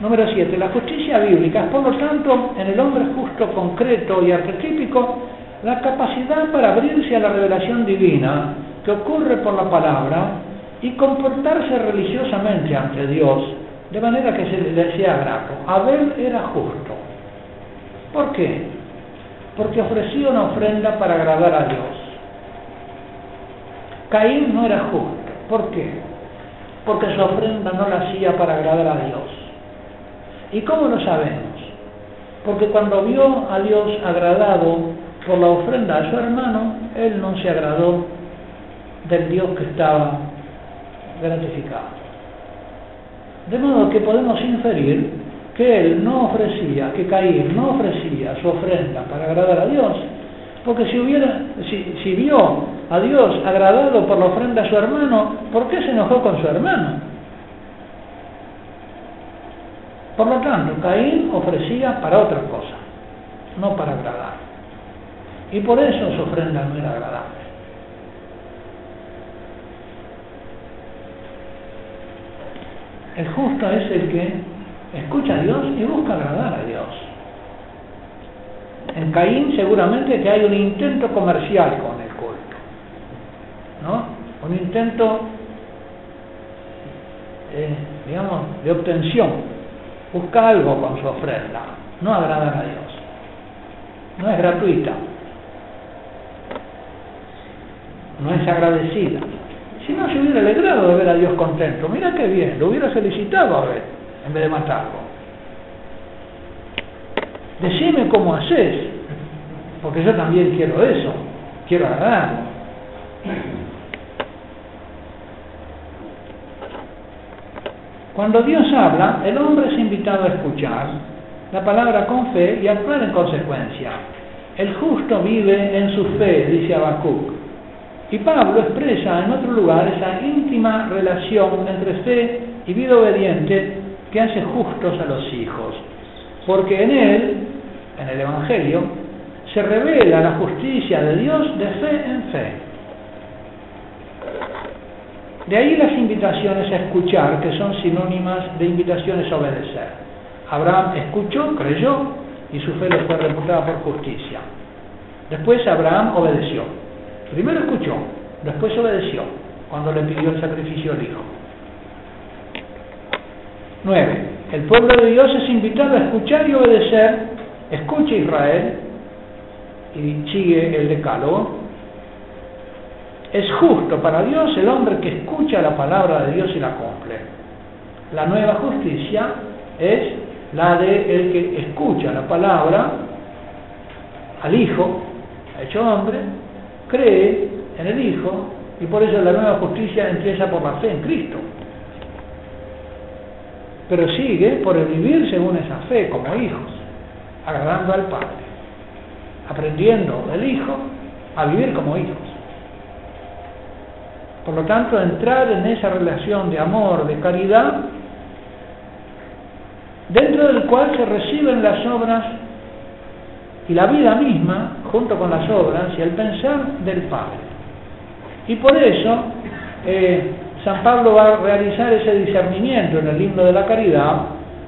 Número 7. La justicia bíblica es por lo tanto en el hombre justo, concreto y arquetípico la capacidad para abrirse a la revelación divina que ocurre por la palabra y comportarse religiosamente ante Dios de manera que se le sea grato. Abel era justo. ¿Por qué? Porque ofrecía una ofrenda para agradar a Dios. Caín no era justo. ¿Por qué? Porque su ofrenda no la hacía para agradar a Dios. ¿Y cómo lo sabemos? Porque cuando vio a Dios agradado por la ofrenda a su hermano, él no se agradó del Dios que estaba gratificado. De modo que podemos inferir que él no ofrecía, que Caín no ofrecía su ofrenda para agradar a Dios, porque si, hubiera, si, vio a Dios agradado por la ofrenda a su hermano, ¿por qué se enojó con su hermano? Por lo tanto, Caín ofrecía para otra cosa, no para agradar. Y por eso su ofrenda no era agradable. El justo es el que escucha a Dios y busca agradar a Dios. En Caín seguramente que hay un intento comercial con el culto, ¿no? Un intento, eh, digamos, de obtención busca algo con su ofrenda, no agradar a Dios. No es gratuita, no es agradecida. Si no se hubiera alegrado de ver a Dios contento, mira qué bien, lo hubiera felicitado a ver, en vez de matarlo. Decime cómo haces, porque yo también quiero eso, quiero agradarlo. Cuando Dios habla, el hombre es invitado a escuchar la palabra con fe y actuar en consecuencia. El justo vive en su fe, dice Habacuc. Y Pablo expresa en otro lugar esa íntima relación entre fe y vida obediente que hace justos a los hijos. Porque en él, en el Evangelio, se revela la justicia de Dios de fe en fe. De ahí las invitaciones a escuchar, que son sinónimas de invitaciones a obedecer. Abraham escuchó, creyó, y su fe le fue reputada por justicia. Después Abraham obedeció. Primero escuchó, después obedeció, cuando le pidió el sacrificio al hijo. 9. El pueblo de Dios es invitado a escuchar y obedecer. Escucha Israel y sigue el decálogo. Es justo para Dios el hombre que escucha la palabra de Dios y la cumple. La nueva justicia es la de el que escucha la palabra al Hijo, hecho hombre, cree en el Hijo y por eso la nueva justicia empieza por la fe en Cristo. Pero sigue por el vivir según esa fe como hijos, agradando al Padre, aprendiendo del Hijo a vivir como hijos. Por lo tanto, entrar en esa relación de amor, de caridad, dentro del cual se reciben las obras y la vida misma, junto con las obras y el pensar del Padre. Y por eso, eh, San Pablo va a realizar ese discernimiento en el himno de la caridad,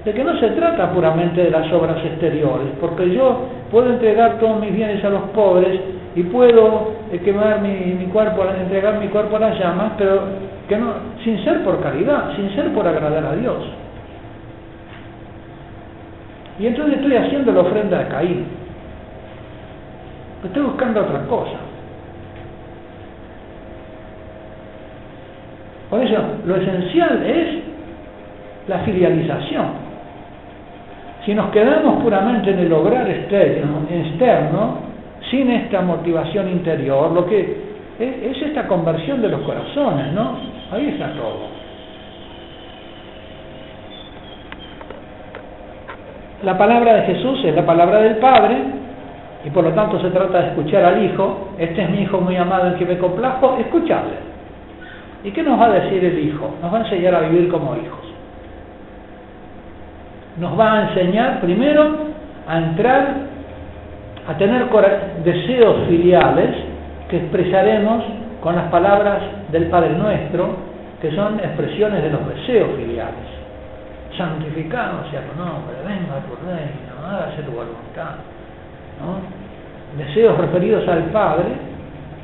de que no se trata puramente de las obras exteriores, porque yo puedo entregar todos mis bienes a los pobres y puedo eh, quemar mi, cuerpo, entregar mi cuerpo a las llamas, pero que no, sin ser por caridad, sin ser por agradar a Dios. Y entonces estoy haciendo la ofrenda de Caín. Estoy buscando otra cosa. Por eso, lo esencial es la filialización. Si nos quedamos puramente en el lograr externo, sin esta motivación interior, lo que es, esta conversión de los corazones, ¿no? Ahí está todo. La palabra de Jesús es la palabra del Padre, y por lo tanto se trata de escuchar al Hijo. Este es mi Hijo muy amado en que me complajo, escucharle. ¿Y qué nos va a decir el Hijo? Nos va a enseñar a vivir como hijos nos va a enseñar primero a entrar, a tener deseos filiales que expresaremos con las palabras del Padre Nuestro, que son expresiones de los deseos filiales. Santificado sea tu nombre, venga tu reino, hágase tu voluntad. Deseos referidos al Padre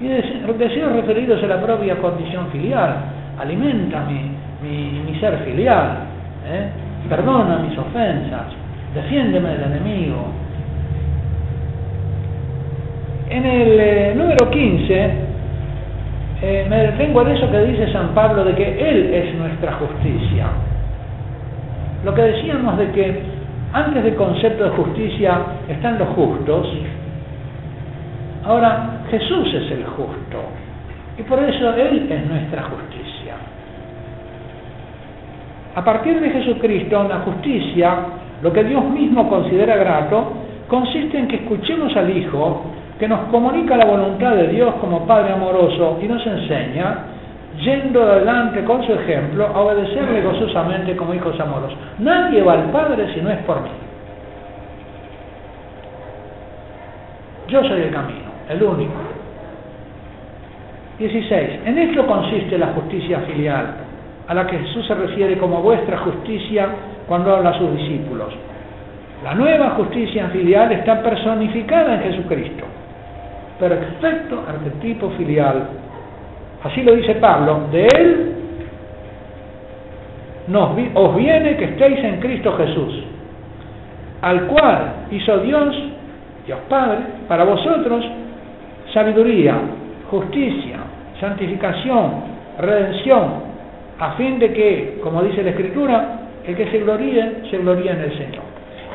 y deseos referidos a la propia condición filial. Alimenta mi, ser filial. ¿eh? perdona mis ofensas, defiéndeme del enemigo. En el eh, número 15 eh, me detengo en eso que dice San Pablo de que Él es nuestra justicia. Lo que decíamos de que Antes del concepto de justicia están los justos. Ahora Jesús es el justo. Y por eso Él es nuestra justicia. A partir de Jesucristo, la justicia, lo que Dios mismo considera grato, consiste en que escuchemos al Hijo, que nos comunica la voluntad de Dios como Padre amoroso y nos enseña, yendo adelante con su ejemplo, a obedecerle gozosamente como hijos amorosos. Nadie va al Padre si no es por mí. Yo soy el camino, el único. 16. En esto consiste la justicia filial, a la que Jesús se refiere como vuestra justicia cuando habla a sus discípulos. La nueva justicia filial está personificada en Jesucristo. Perfecto arquetipo filial. Así lo dice Pablo. De él os viene que estéis en Cristo Jesús, al cual hizo Dios, Dios Padre, para vosotros sabiduría, justicia, santificación, redención, a fin de que, como dice la Escritura, el que se gloríe, se gloríe en el Señor.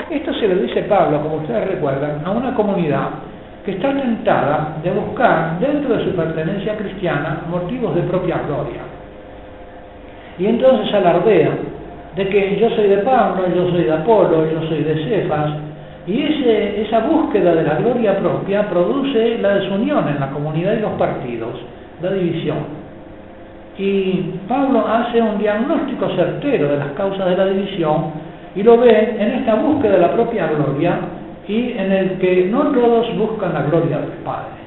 Esto se lo dice Pablo, como ustedes recuerdan, a una comunidad que está tentada de buscar dentro de su pertenencia cristiana motivos de propia gloria. Y entonces alardea de que yo soy de Pablo, yo soy de Apolo, yo soy de Cefas, y esa búsqueda de la gloria propia produce la desunión en la comunidad y los partidos, la división. Y Pablo hace un diagnóstico certero de las causas de la división y lo ve en esta búsqueda de la propia gloria y en el que no todos buscan la gloria del Padre.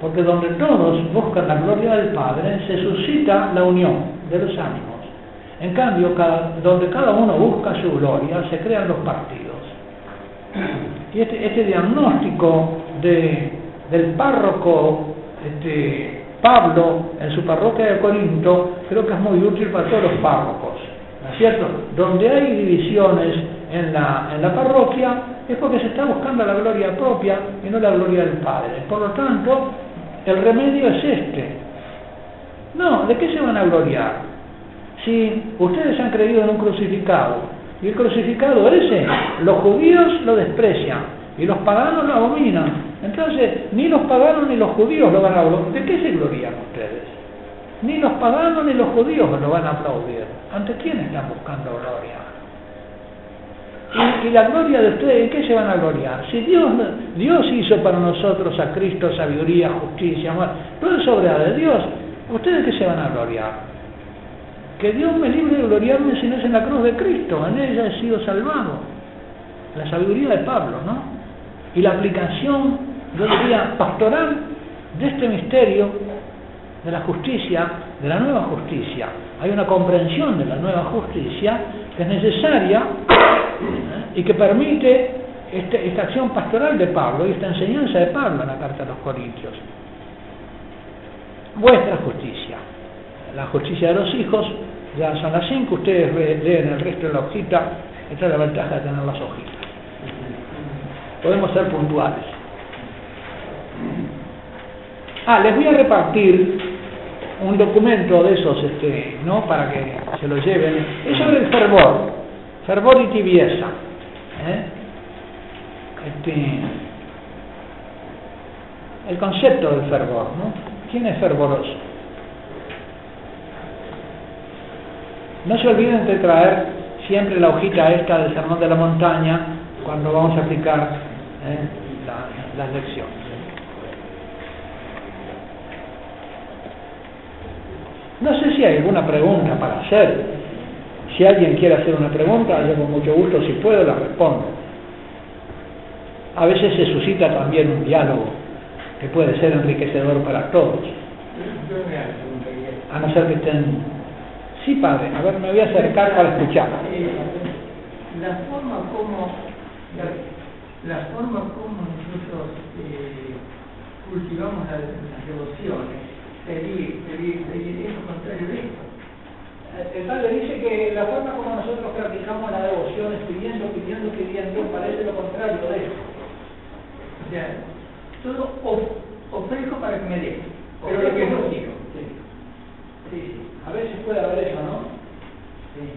Porque donde todos buscan la gloria del Padre se suscita la unión de los ánimos. En cambio, donde cada uno busca su gloria, se crean los partidos. Y este, este diagnóstico del párroco este, Pablo en su parroquia de Corinto creo que es muy útil para todos los párrocos. ¿No es cierto? Donde hay divisiones en la, en la parroquia es porque se está buscando la gloria propia y no la gloria del Padre. Por lo tanto, el remedio es este. No, ¿de qué se van a gloriar? Si ustedes han creído en un crucificado, y el crucificado ese, los judíos lo desprecian y los paganos lo abominan. Entonces, ni los paganos ni los judíos lo van a aplaudir. ¿De qué se glorían ustedes? Ni los paganos ni los judíos lo van a aplaudir. ¿Ante quién están buscando gloria? Y, la gloria de ustedes, ¿en qué se van a gloriar? Si Dios, Dios hizo para nosotros a Cristo sabiduría, justicia, amor, todo es obra de Dios, ¿ustedes qué se van a gloriar? Que Dios me libre de gloriarme si no es en la cruz de Cristo, en ella he sido salvado. La sabiduría de Pablo, ¿no? Y la aplicación, yo diría, pastoral de este misterio de la justicia, de la nueva justicia. Hay una comprensión de la nueva justicia que es necesaria y que permite este, esta acción pastoral de Pablo y esta enseñanza de Pablo en la carta a los Corintios. Vuestra justicia, la justicia de los hijos, ya son las cinco, ustedes leen el resto de la hojita, esta es la ventaja de tener las hojitas. Podemos ser puntuales. Ah, les voy a repartir un documento de esos, este, ¿no? Para que se lo lleven. Es sobre el fervor, fervor y tibieza. ¿eh? Este, el concepto del fervor, ¿no? ¿Quién es fervoroso? No se olviden de traer siempre la hojita esta del sermón de la montaña cuando vamos a aplicar ¿eh? las lecciones. No sé si hay alguna pregunta para hacer. Si alguien quiere hacer una pregunta, yo con mucho gusto, si puedo, la respondo. A veces se suscita también un diálogo que puede ser enriquecedor para todos. A no ser que estén... Sí, padre, a ver, me voy a acercar para escuchar. La forma como, la, forma como nosotros eh, cultivamos las devociones pedir, pedir, pedir, es lo contrario de esto. El padre dice que la forma como nosotros practicamos la devoción es pidiendo, pidiendo, pidiendo, parece lo contrario de esto. O sea, todo ofrezco para que me dé, pero lo que es lógico. Sí. sí, a veces puede haber eso, ¿no? Sí.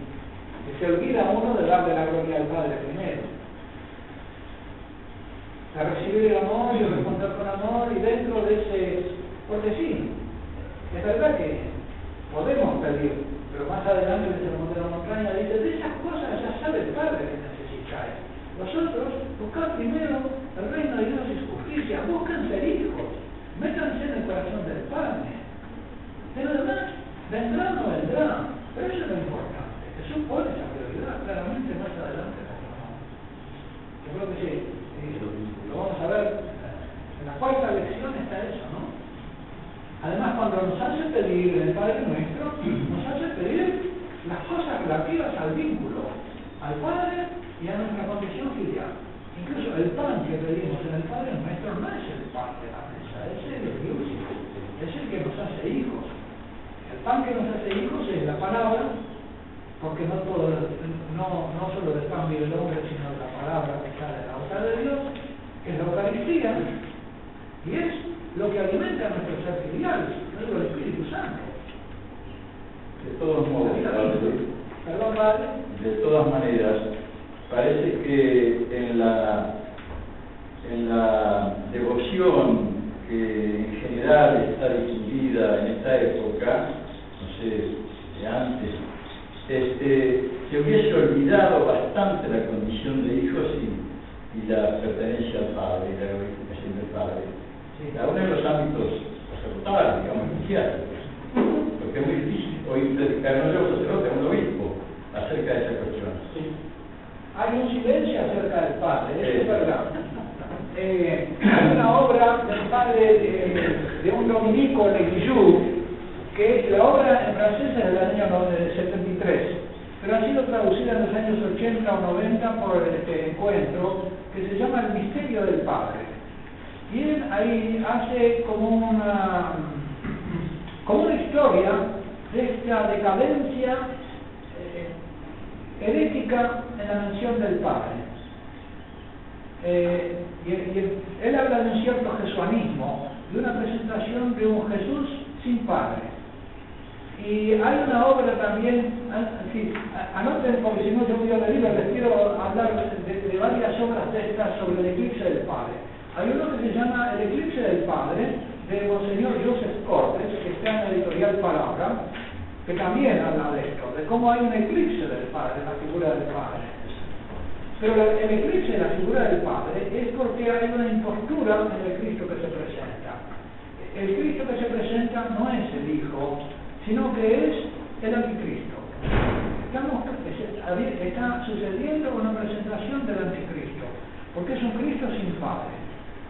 Que se olvida uno de darle la gloria al Padre primero. a recibir el amor y responder con amor y dentro de ese, porque sí, es verdad que podemos pedir, pero más adelante en el monte de la montaña dice, de esas cosas ya sabe el Padre que necesitáis. Vosotros buscad primero el reino de Dios y su justicia, busquen ser hijos, métanse en el corazón del Padre. Pero además, vendrán o vendrán, pero eso es lo importante. Jesús pone esa prioridad claramente más adelante. Yo creo que sí, lo vamos a ver. En la cuarta lección está eso, ¿no? Además, cuando nos hace pedir el Padre Nuestro, nos hace pedir las cosas relativas al vínculo, al Padre y a nuestra condición filial. Incluso el pan que pedimos en el Padre Nuestro no es el pan de la mesa, es el Dios, es el que nos hace hijos. El pan que nos hace hijos es la palabra, porque no, todo, no, no solo del pan vive el hombre, sino de la palabra que sale de la boca de Dios, que es la Eucaristía, y es lo que alimenta a nuestro ser filial, es el Espíritu Santo. De todos modos, Perdón, Padre. de todas maneras, parece que en la, en la devoción que en general está difundida en esta época, de antes, este, se hubiese olvidado bastante la condición de hijos y, y la pertenencia al Padre, la glorificación del Padre. Aún en los ámbitos sacerdotales, digamos, iniciáticos, porque es muy difícil oír predicar no solo sacerdote, a un obispo, acerca de esa cuestión. Hay un silencio acerca del Padre, eso es Sí. verdad. Eh, hay una obra del padre de, de un dominico de Guillou, que es la obra en francés es del año no- del 73, pero ha sido traducida en los años 80 o 90 por este encuentro, que se llama El misterio del Padre. Y él ahí hace como una, como una historia de esta decadencia eh, herética en la mención del Padre. Eh, y él habla de un cierto jesuanismo, de una presentación de un Jesús sin Padre. Y hay una obra también, ah, anoten porque si no yo voy a la les quiero hablar de, de varias obras de estas sobre el eclipse del Padre. Hay uno que se llama El eclipse del Padre, de Monseñor Joseph Cortes, que está en la editorial Palabra, que también habla de esto, de cómo hay un eclipse del Padre, la figura del Padre. Pero el eclipse de la figura del Padre es porque hay una impostura en el Cristo que se presenta. El Cristo que se presenta no es el Hijo, sino que es el Anticristo. Estamos, es- está sucediendo una presentación del Anticristo, porque es un Cristo sin Padre.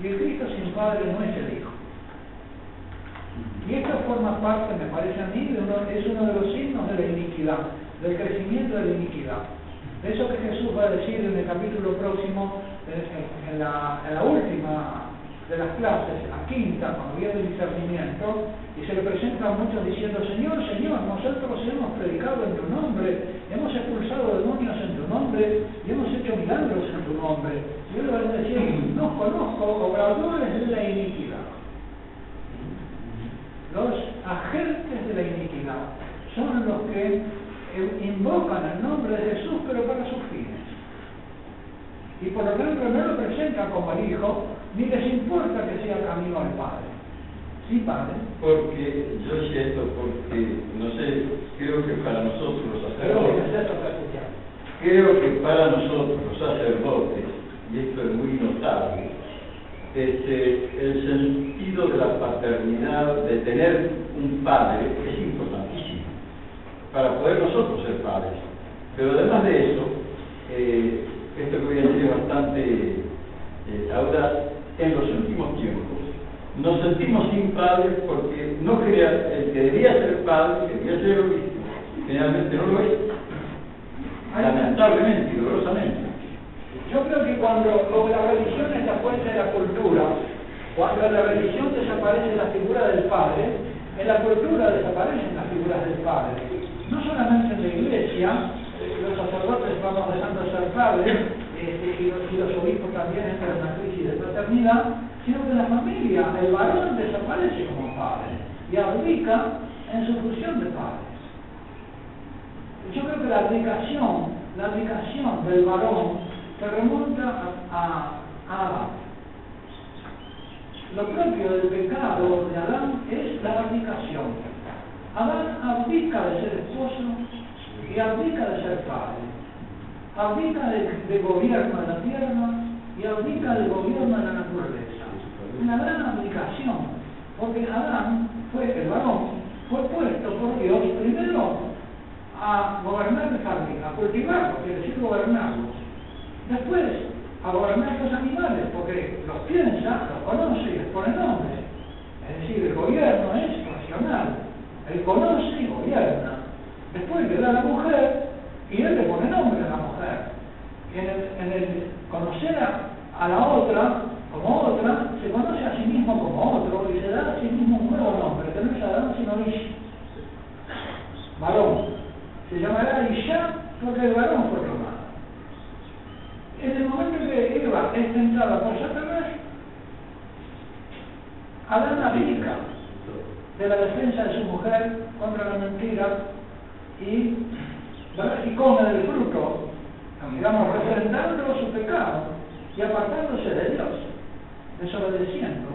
Y el Cristo sin Padre no es el Hijo. Y esto forma parte, me parece a mí, es uno de los signos de la iniquidad, del crecimiento de la iniquidad. Eso que Jesús va a decir en el capítulo próximo, en la última de las clases, en la quinta, cuando viene el discernimiento, y se le presentan muchos diciendo, Señor, Señor, nosotros hemos predicado en tu nombre, hemos expulsado demonios en tu nombre, y hemos hecho milagros en tu nombre. Y él va a decir, no conozco obradores de la iniquidad. Los agentes de la iniquidad son los que invocan el nombre de Jesús, pero para sus fines. Y por lo tanto no lo presentan como el Hijo, ni les importa que sea camino al Padre. Sí, Padre. Porque yo siento, porque, no sé, creo que para nosotros los sacerdotes, creo que para nosotros los sacerdotes, y esto es muy notable, este, el sentido de la paternidad, de tener un padre, es importantísimo para poder nosotros ser padres. Pero además de eso, eh, esto que voy a decir es bastante eh, audaz, en los últimos tiempos nos sentimos sin padres porque no quería, el que debía ser padre, quería ser obispo, generalmente no lo es. Lamentablemente y dolorosamente. Yo creo que cuando, como la religión es la fuente de la cultura, cuando en la religión desaparece la figura del Padre, en la cultura desaparecen las figuras del Padre. No solamente en la iglesia, eh, los sacerdotes vamos dejando de ser padres, este, y, los, y los obispos también entran en paternidad, sino que la familia el varón desaparece como padre y abdica en su función de padre. Yo creo que la abdicación, la abdicación del varón se remonta a Adán. lo propio del pecado de Adán es la abdicación. Adán abdica de ser esposo y abdica de ser padre. Abdica de, de gobierno de la tierra y abdica del gobierno de la naturaleza. Una gran abdicación, porque Adán fue el varón, fue puesto por Dios primero a gobernar el jardín, a cultivarlo, quiere decir gobernarlos. Después a gobernar los animales, porque los piensa, los conoce y les pone nombre. Es decir, el gobierno es racional. Él conoce y gobierna. Después le da a la mujer y él le pone nombre a la mujer. En en el conocer a, a la otra como otra, se conoce a sí mismo como otro y se da a sí mismo un nuevo nombre, que no es Adán sino Ish. Varón. Se llamará Isha porque el varón fue tomado. En el momento en que Eva es tentada por Satanás, Adán abdica de la defensa de su mujer contra la mentira y, y come del fruto, digamos, representando su pecado y apartándose de Dios, desobedeciendo.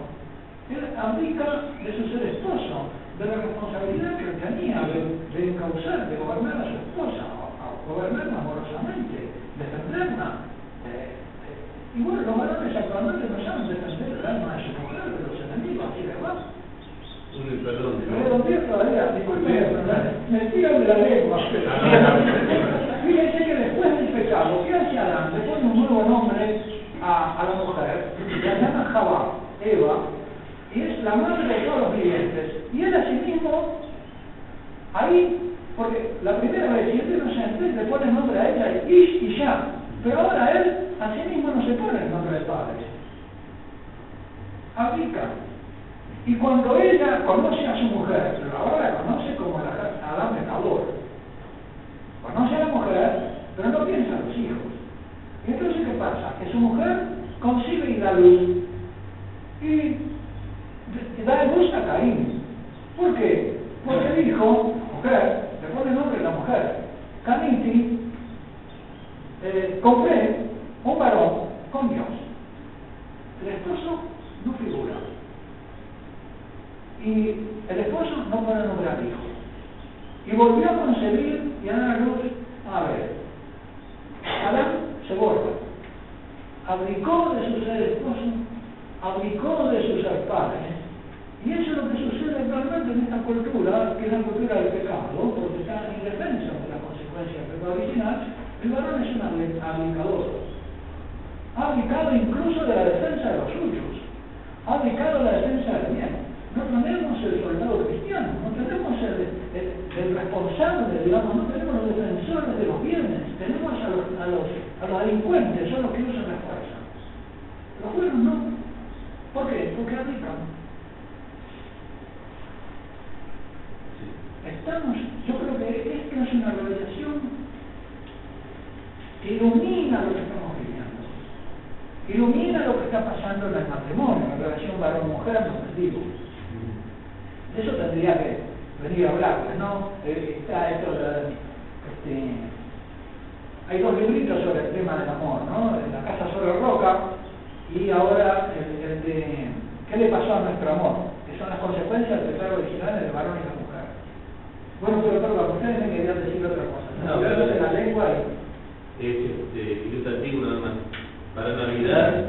Él abdica de su ser esposo, de la responsabilidad que tenía de, de de gobernar a su esposa, a, gobernarla amorosamente, defenderla. Eh, eh, y bueno, los varones actualmente no saben defender el alma de su mujer, de los enemigos, así de. Perdón. Me tiran de la lengua. Fíjense que después del pecado, ¿qué hace Adán? Le pone un nuevo nombre a, a la mujer, la llama Jabá, Eva, y es la madre de todos los vivientes. Y él a sí mismo, ahí, porque la primera vez, si él inocente, le pone el nombre a ella, Ish y ya. Pero ahora él a sí mismo no se pone el nombre de padre. Aplica. Y cuando ella conoce a su mujer, pero ahora la conoce como la Adán pecador, conoce a la mujer, pero no piensa en los hijos. Entonces, ¿qué pasa? Que su mujer concibe y da luz y da luz a Caín. ¿Por qué? Porque dijo, mujer, le pone el nombre de la mujer, Caniti, eh, compré un varón con Dios. El esposo no figura. Y el esposo no puede nombrar hijo. Y volvió a concebir y a dar luz a ver. Adán se borra. Abdicó de su ser esposo, abdicó de su ser padre. Y eso es lo que sucede actualmente en esta cultura, que es la cultura del pecado, porque está en defensa de la consecuencia del pecado original. El varón es un abdicador. Ha abdicado incluso de la defensa de los suyos. Ha abdicado la defensa del bien. No tenemos el soldado cristiano, no tenemos el, responsable, digamos, no tenemos los defensores de los bienes, tenemos a los, a los, a los delincuentes, son los que usan la fuerza. Los buenos no. ¿Por qué? Porque abdican. Estamos, yo creo que esto es una revelación que ilumina lo que estamos viviendo. Ilumina lo que está pasando en el matrimonio, en la relación varón-mujer, no digo. Eso tendría que venir a hablar, ¿no? Eh, está esto, este, hay dos libritos sobre el tema del amor, ¿no? En la casa sobre roca y ahora el, el de ¿qué le pasó a nuestro amor? Que son las consecuencias del pecado original del varón y la mujer. Bueno, pero perdón, ustedes me querían decir otra cosa. No, no en la lengua y... Es este, ilustrativo nada más. Para Navidad,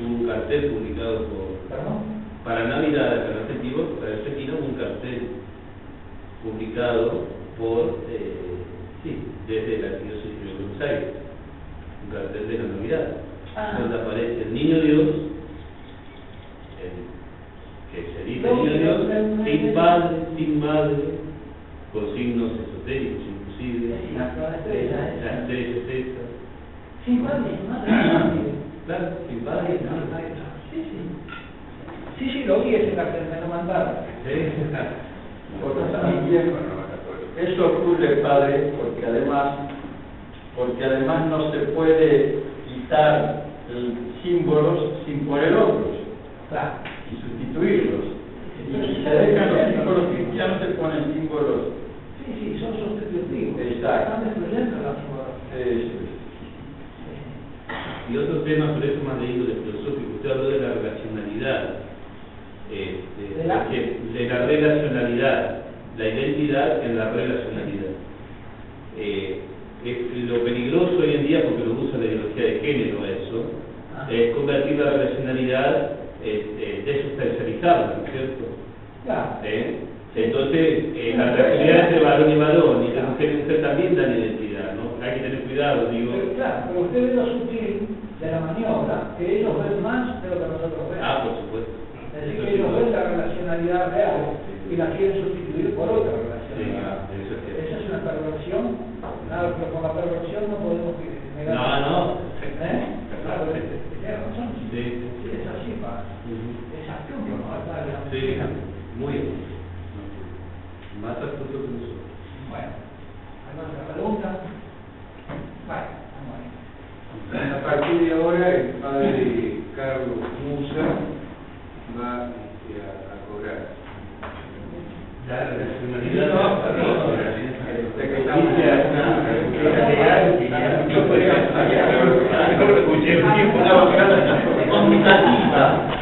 un cartel publicado por... ¿Perdón? Para Navidad, para este tipo, para este tino, un cartel publicado por, eh, sí, desde la Diócesis de Buenos Aires. Un cartel de la Navidad. Ah. Donde aparece el niño Dios, el, que se dice el niño Dios, sin padre, sin madre, con signos esotéricos inclusive. La la estrella, ¿eh? La estrella es esta. Sin padre, sin madre. Claro, sin padre, madre. Sí, sí. Sí, sí, lo vi ese cartel, me lo mandaron. Eso ocurre, padre, porque además, porque además no se puede quitar símbolos sin poner otros y sustituirlos. Y si se dejan los símbolos cristianos, se ponen símbolos. Sí, sí, son sustitutivos. Exacto. Están destruyendo la Y otro tema, por eso más de índole filosófico, usted habló de la relacionalidad. Este, ¿De la? de la relacionalidad, la identidad en la relacionalidad. Eh, es lo peligroso hoy en día, porque lo usa la ideología de género eso, Ah. es convertir la relacionalidad, desustancializarla, ¿no es cierto? Claro. ¿Eh? Entonces, eh, la relacionalidad entre varón y varón y de mujer y mujer también dan identidad, ¿no? Hay que tener cuidado, digo. Pero, claro, pero usted ve lo sutil de la maniobra, que ellos ven más de lo que nosotros vemos. Ah, por supuesto. Es decir, que ellos ven la relacionalidad real y la quieren sustituir por otra relacionalidad. es. Esa es una perversión, nada, pero con la perversión no podemos negar. No, no. ¿Eh? Claro, tiene razón. Sí. Sí, es así, pa. Es astuto, ¿no? Sí, muy bien. Más astuto que nosotros. Bueno, ¿alguna otra pregunta? Vale, vamos. A partir de ahora, el padre Carlos Musa va este, a, a, cobrar. La no, no, no, no, no, no, no,